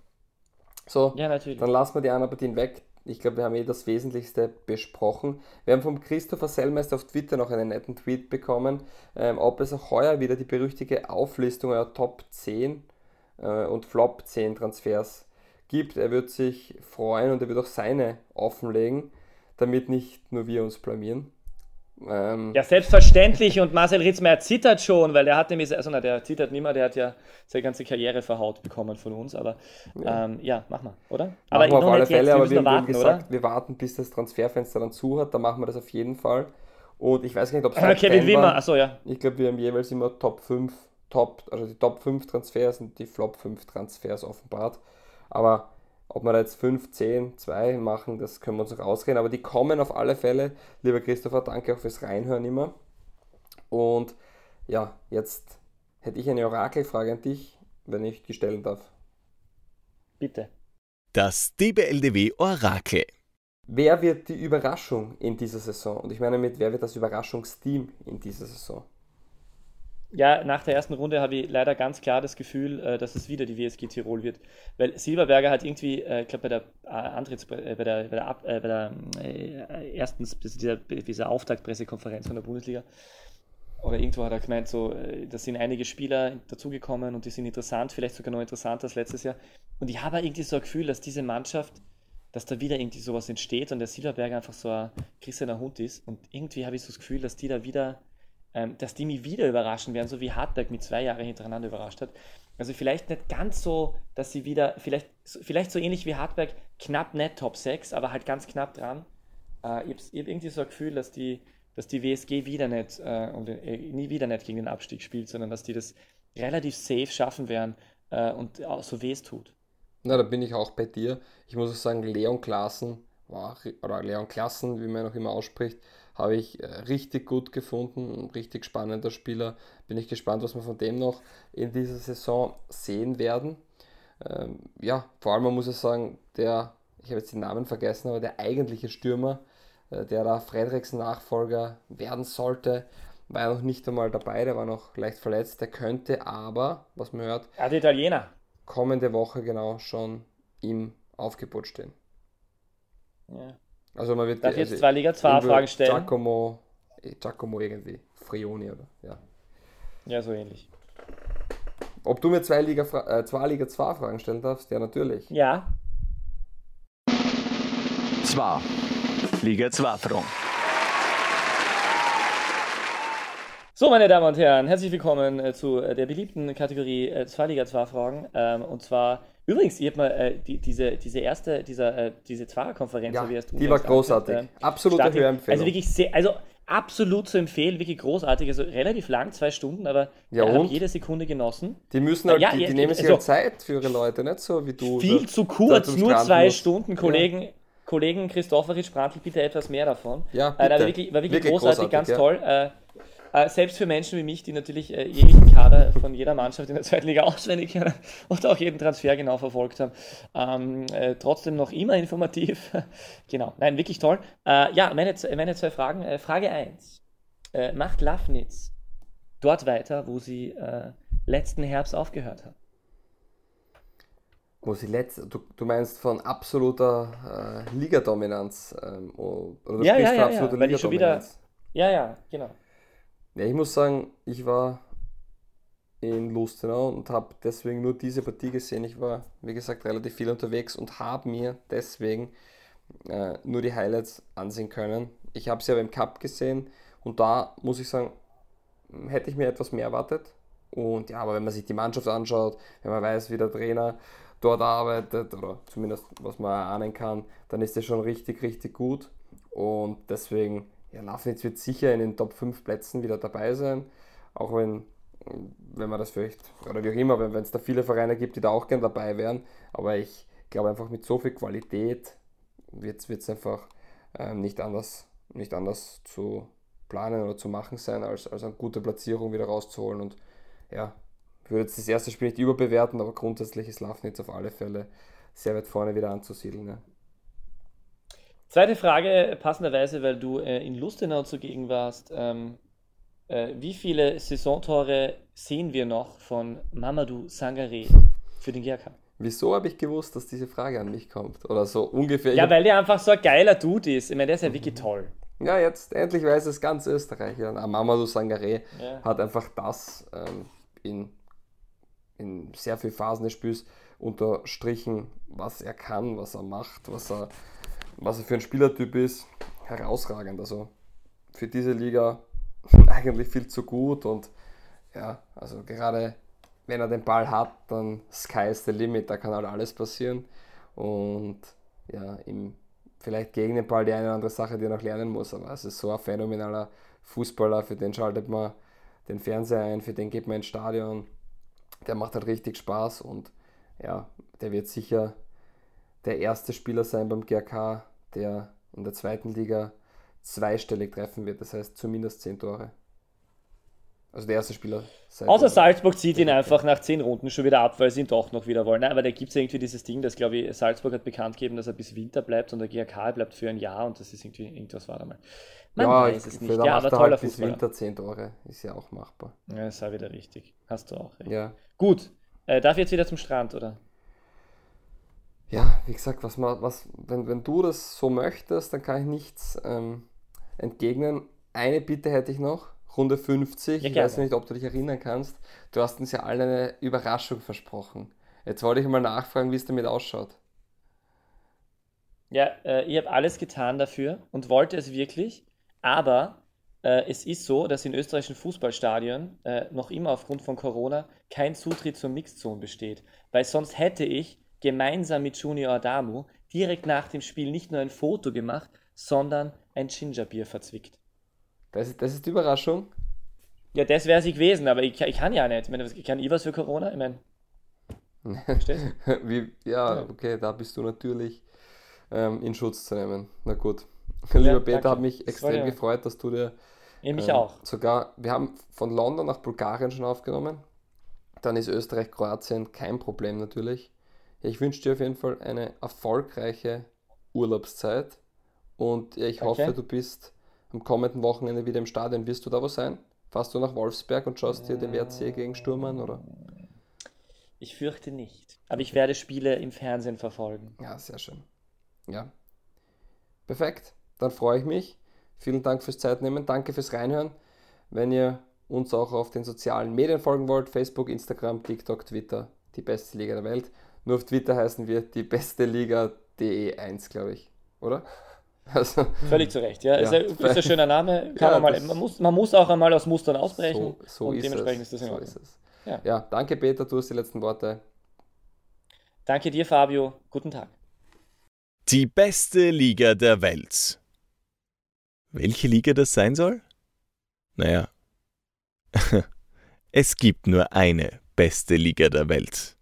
So, ja, natürlich. dann lassen wir die anderen Partien weg ich glaube, wir haben eh das Wesentlichste besprochen. Wir haben vom Christopher Sellmeister auf Twitter noch einen netten Tweet bekommen, ähm, ob es auch heuer wieder die berüchtigte Auflistung eurer Top 10 äh, und Flop 10 Transfers gibt. Er wird sich freuen und er wird auch seine offenlegen, damit nicht nur wir uns blamieren. Ähm, ja, selbstverständlich. Und Marcel Ritzmeier zittert schon, weil er hat nämlich, also na, der zittert nicht mehr, der hat ja seine ganze Karriere verhaut bekommen von uns. Aber ja, ähm, ja mach mal, oder? Machen aber wir auf alle Fälle, jetzt, aber wir, warten, gesagt, oder? wir warten, bis das Transferfenster dann zu hat, dann machen wir das auf jeden Fall. Und ich weiß gar nicht, ob es ah, Kevin Wimmer, achso, ja. Ich glaube, wir haben jeweils immer Top 5, Top, also die Top 5 Transfers und die Flop 5 Transfers offenbart. Aber ob wir da jetzt 5, 10, 2 machen, das können wir uns noch ausreden. Aber die kommen auf alle Fälle. Lieber Christopher, danke auch fürs Reinhören immer. Und ja, jetzt hätte ich eine Orakelfrage an dich, wenn ich die stellen darf. Bitte. Das DBLDW Orakel. Wer wird die Überraschung in dieser Saison? Und ich meine mit, wer wird das Überraschungsteam in dieser Saison? Ja, nach der ersten Runde habe ich leider ganz klar das Gefühl, äh, dass es wieder die WSG Tirol wird. Weil Silberberger hat irgendwie, äh, ich glaube, bei der äh, Antritts, bei der, bei der, bei der äh, ersten, dieser, dieser Auftaktpressekonferenz von der Bundesliga, oder irgendwo hat er gemeint, so, da sind einige Spieler dazugekommen und die sind interessant, vielleicht sogar noch interessanter als letztes Jahr. Und ich habe irgendwie so ein Gefühl, dass diese Mannschaft, dass da wieder irgendwie sowas entsteht und der Silberberger einfach so ein christener Hund ist. Und irgendwie habe ich so das Gefühl, dass die da wieder ähm, dass die mich wieder überraschen werden, so wie Hartberg mit zwei Jahren hintereinander überrascht hat. Also vielleicht nicht ganz so, dass sie wieder, vielleicht, vielleicht so ähnlich wie Hartberg, knapp nicht Top 6, aber halt ganz knapp dran. Äh, ich habe hab irgendwie so ein Gefühl, dass die, dass die WSG wieder nicht äh, und äh, nie wieder nicht gegen den Abstieg spielt, sondern dass die das relativ safe schaffen werden äh, und auch so weh es tut. Na, da bin ich auch bei dir. Ich muss auch sagen, Leon Klassen, oder Leon Klassen, wie man auch immer ausspricht, habe ich äh, richtig gut gefunden, richtig spannender Spieler. Bin ich gespannt, was wir von dem noch in dieser Saison sehen werden. Ähm, ja, vor allem man muss ich sagen, der, ich habe jetzt den Namen vergessen, aber der eigentliche Stürmer, äh, der da Fredriks Nachfolger werden sollte, war noch nicht einmal dabei, der war noch leicht verletzt. Der könnte aber, was man hört, ja, der Italiener. kommende Woche genau schon im Aufgebot stehen. Ja. Also man wird Darf also jetzt zwei Liga 2 Fragen stellen? Giacomo, eh, Giacomo irgendwie, Frioni oder ja. Ja, so ähnlich. Ob du mir zwei Liga, äh, zwei Liga 2 Fragen stellen darfst? Ja, natürlich. Ja. Zwar. Liga 2 Fragen. So, meine Damen und Herren, herzlich willkommen äh, zu äh, der beliebten Kategorie äh, 2 Liga 2 Fragen. Ähm, und zwar Übrigens, ihr habt mal äh, die, diese, diese erste, dieser, äh, diese Zwarer-Konferenz, ja, die war großartig. Äh, Absolute Hörempfehlung. Also wirklich sehr, also absolut zu empfehlen, wirklich großartig. Also relativ lang, zwei Stunden, aber ja, ich habe jede Sekunde genossen. Die müssen halt, ja, die, die nehmen sich also, halt Zeit für ihre Leute, nicht so wie du. Viel zu kurz, nur zwei musst. Stunden, Kollegen. Ja. Kollegen Christopheritsch, Brandl, bitte etwas mehr davon. Ja, bitte. Äh, war wirklich, war wirklich, wirklich großartig, großartig, ganz toll. Äh, selbst für Menschen wie mich, die natürlich äh, jeglichen Kader von jeder Mannschaft in der zweiten Liga auswendig kennen und auch jeden Transfer genau verfolgt haben, ähm, äh, trotzdem noch immer informativ. genau, nein, wirklich toll. Äh, ja, meine, meine zwei Fragen. Äh, Frage 1. äh, macht Lafnitz dort weiter, wo sie letzten Herbst aufgehört haben. Wo sie letzt, du, du meinst von absoluter äh, Ligadominanz ähm, oder du ja, ja, ja, ja, weil ich schon wieder, ja, ja, genau. Ja, ich muss sagen, ich war in Lustenau und habe deswegen nur diese Partie gesehen. Ich war, wie gesagt, relativ viel unterwegs und habe mir deswegen äh, nur die Highlights ansehen können. Ich habe sie aber im Cup gesehen und da muss ich sagen, hätte ich mir etwas mehr erwartet. Und ja, aber wenn man sich die Mannschaft anschaut, wenn man weiß, wie der Trainer dort arbeitet oder zumindest was man ahnen kann, dann ist er schon richtig, richtig gut. Und deswegen, ja, Lafnitz wird sicher in den Top 5 Plätzen wieder dabei sein. Auch wenn, wenn man das vielleicht, oder wie auch immer, wenn es da viele Vereine gibt, die da auch gern dabei wären. Aber ich glaube einfach mit so viel Qualität wird es einfach ähm, nicht, anders, nicht anders zu planen oder zu machen sein, als, als eine gute Platzierung wieder rauszuholen. Und ja, ich würde jetzt das erste Spiel nicht überbewerten, aber grundsätzlich ist Lafnitz auf alle Fälle sehr weit vorne wieder anzusiedeln. Ja. Zweite Frage, passenderweise, weil du äh, in Lustenau zugegen warst. Ähm, äh, wie viele Saisontore sehen wir noch von Mamadou Sangare für den GRK? Wieso habe ich gewusst, dass diese Frage an mich kommt? Oder so ungefähr. Ja, weil der einfach so ein geiler Dude ist. Ich meine, der ist ja wirklich toll. Ja, jetzt endlich weiß es ganz Österreich. Ja. Mamadou Sangare ja. hat einfach das ähm, in, in sehr vielen Phasen des Spiels unterstrichen, was er kann, was er macht, was er, was er für ein Spielertyp ist. Herausragend. Also für diese Liga eigentlich viel zu gut und ja, also gerade wenn er den Ball hat, dann sky is the limit, da kann halt alles passieren. Und ja, im, vielleicht gegen den Ball die eine oder andere Sache, die er noch lernen muss, aber es ist so ein phänomenaler Fußballer, für den schaltet man den Fernseher ein, für den geht man ins Stadion. Der macht halt richtig Spaß und ja, der wird sicher der erste Spieler sein beim GRK, der in der zweiten Liga zweistellig treffen wird, das heißt zumindest zehn Tore. Also der erste Spieler. Außer Salzburg zieht ihn einfach nach zehn Runden schon wieder ab, weil sie ihn doch noch wieder wollen. Nein, aber da gibt es irgendwie dieses Ding, dass, glaube ich, Salzburg hat bekannt gegeben, dass er bis Winter bleibt und der GRK bleibt für ein Jahr und das ist irgendwie irgendwas war da mal. Man ja, weiß es nicht. Ja, aber toller halt bis Winter zehn Tore ist ja auch machbar. Ja, das sei wieder richtig. Hast du auch recht. Ja. Gut. Äh, darf ich jetzt wieder zum Strand, oder? Ja, wie gesagt, was man, was, wenn, wenn du das so möchtest, dann kann ich nichts ähm, entgegnen. Eine Bitte hätte ich noch Runde 50. Ja, ich weiß nicht, ob du dich erinnern kannst. Du hast uns ja alle eine Überraschung versprochen. Jetzt wollte ich mal nachfragen, wie es damit ausschaut. Ja, äh, ich habe alles getan dafür und wollte es wirklich, aber äh, es ist so, dass in österreichischen Fußballstadien äh, noch immer aufgrund von Corona kein Zutritt zur Mixzone besteht. Weil sonst hätte ich gemeinsam mit Junior Adamu direkt nach dem Spiel nicht nur ein Foto gemacht, sondern ein Gingerbier verzwickt. Das, das ist die Überraschung. Ja, das wäre sie gewesen, aber ich, ich kann ja nicht. Ich, meine, ich kann ich was für Corona? Ich meine. Wie, ja, okay, da bist du natürlich ähm, in Schutz zu nehmen. Na gut. Lieber ja, Peter, hat mich extrem ja. gefreut, dass du dir. Ich mich ähm, auch. Sogar, wir haben von London nach Bulgarien schon aufgenommen. Dann ist Österreich, Kroatien kein Problem natürlich. Ich wünsche dir auf jeden Fall eine erfolgreiche Urlaubszeit und ich okay. hoffe, du bist am kommenden Wochenende wieder im Stadion. Wirst du da wo sein? Fährst du nach Wolfsberg und schaust dir den WRC gegen Sturm an, oder? Ich fürchte nicht. Aber ich werde Spiele im Fernsehen verfolgen. Ja, sehr schön. Ja. Perfekt. Dann freue ich mich. Vielen Dank fürs Zeitnehmen. Danke fürs Reinhören. Wenn ihr uns auch auf den sozialen Medien folgen wollt, Facebook, Instagram, TikTok, Twitter, die beste Liga der Welt. Nur auf Twitter heißen wir die beste Liga DE1, glaube ich. Oder? Also, Völlig zu Recht, ja. ja. Ist, ein, ist ein schöner Name. Kann ja, man, mal, man, muss, man muss auch einmal aus Mustern ausbrechen. So, so und ist dementsprechend es. ist das in Ordnung. So ist es. Ja. ja, danke Peter, du hast die letzten Worte. Danke dir, Fabio. Guten Tag. Die beste Liga der Welt. Welche Liga das sein soll? Naja, es gibt nur eine beste Liga der Welt.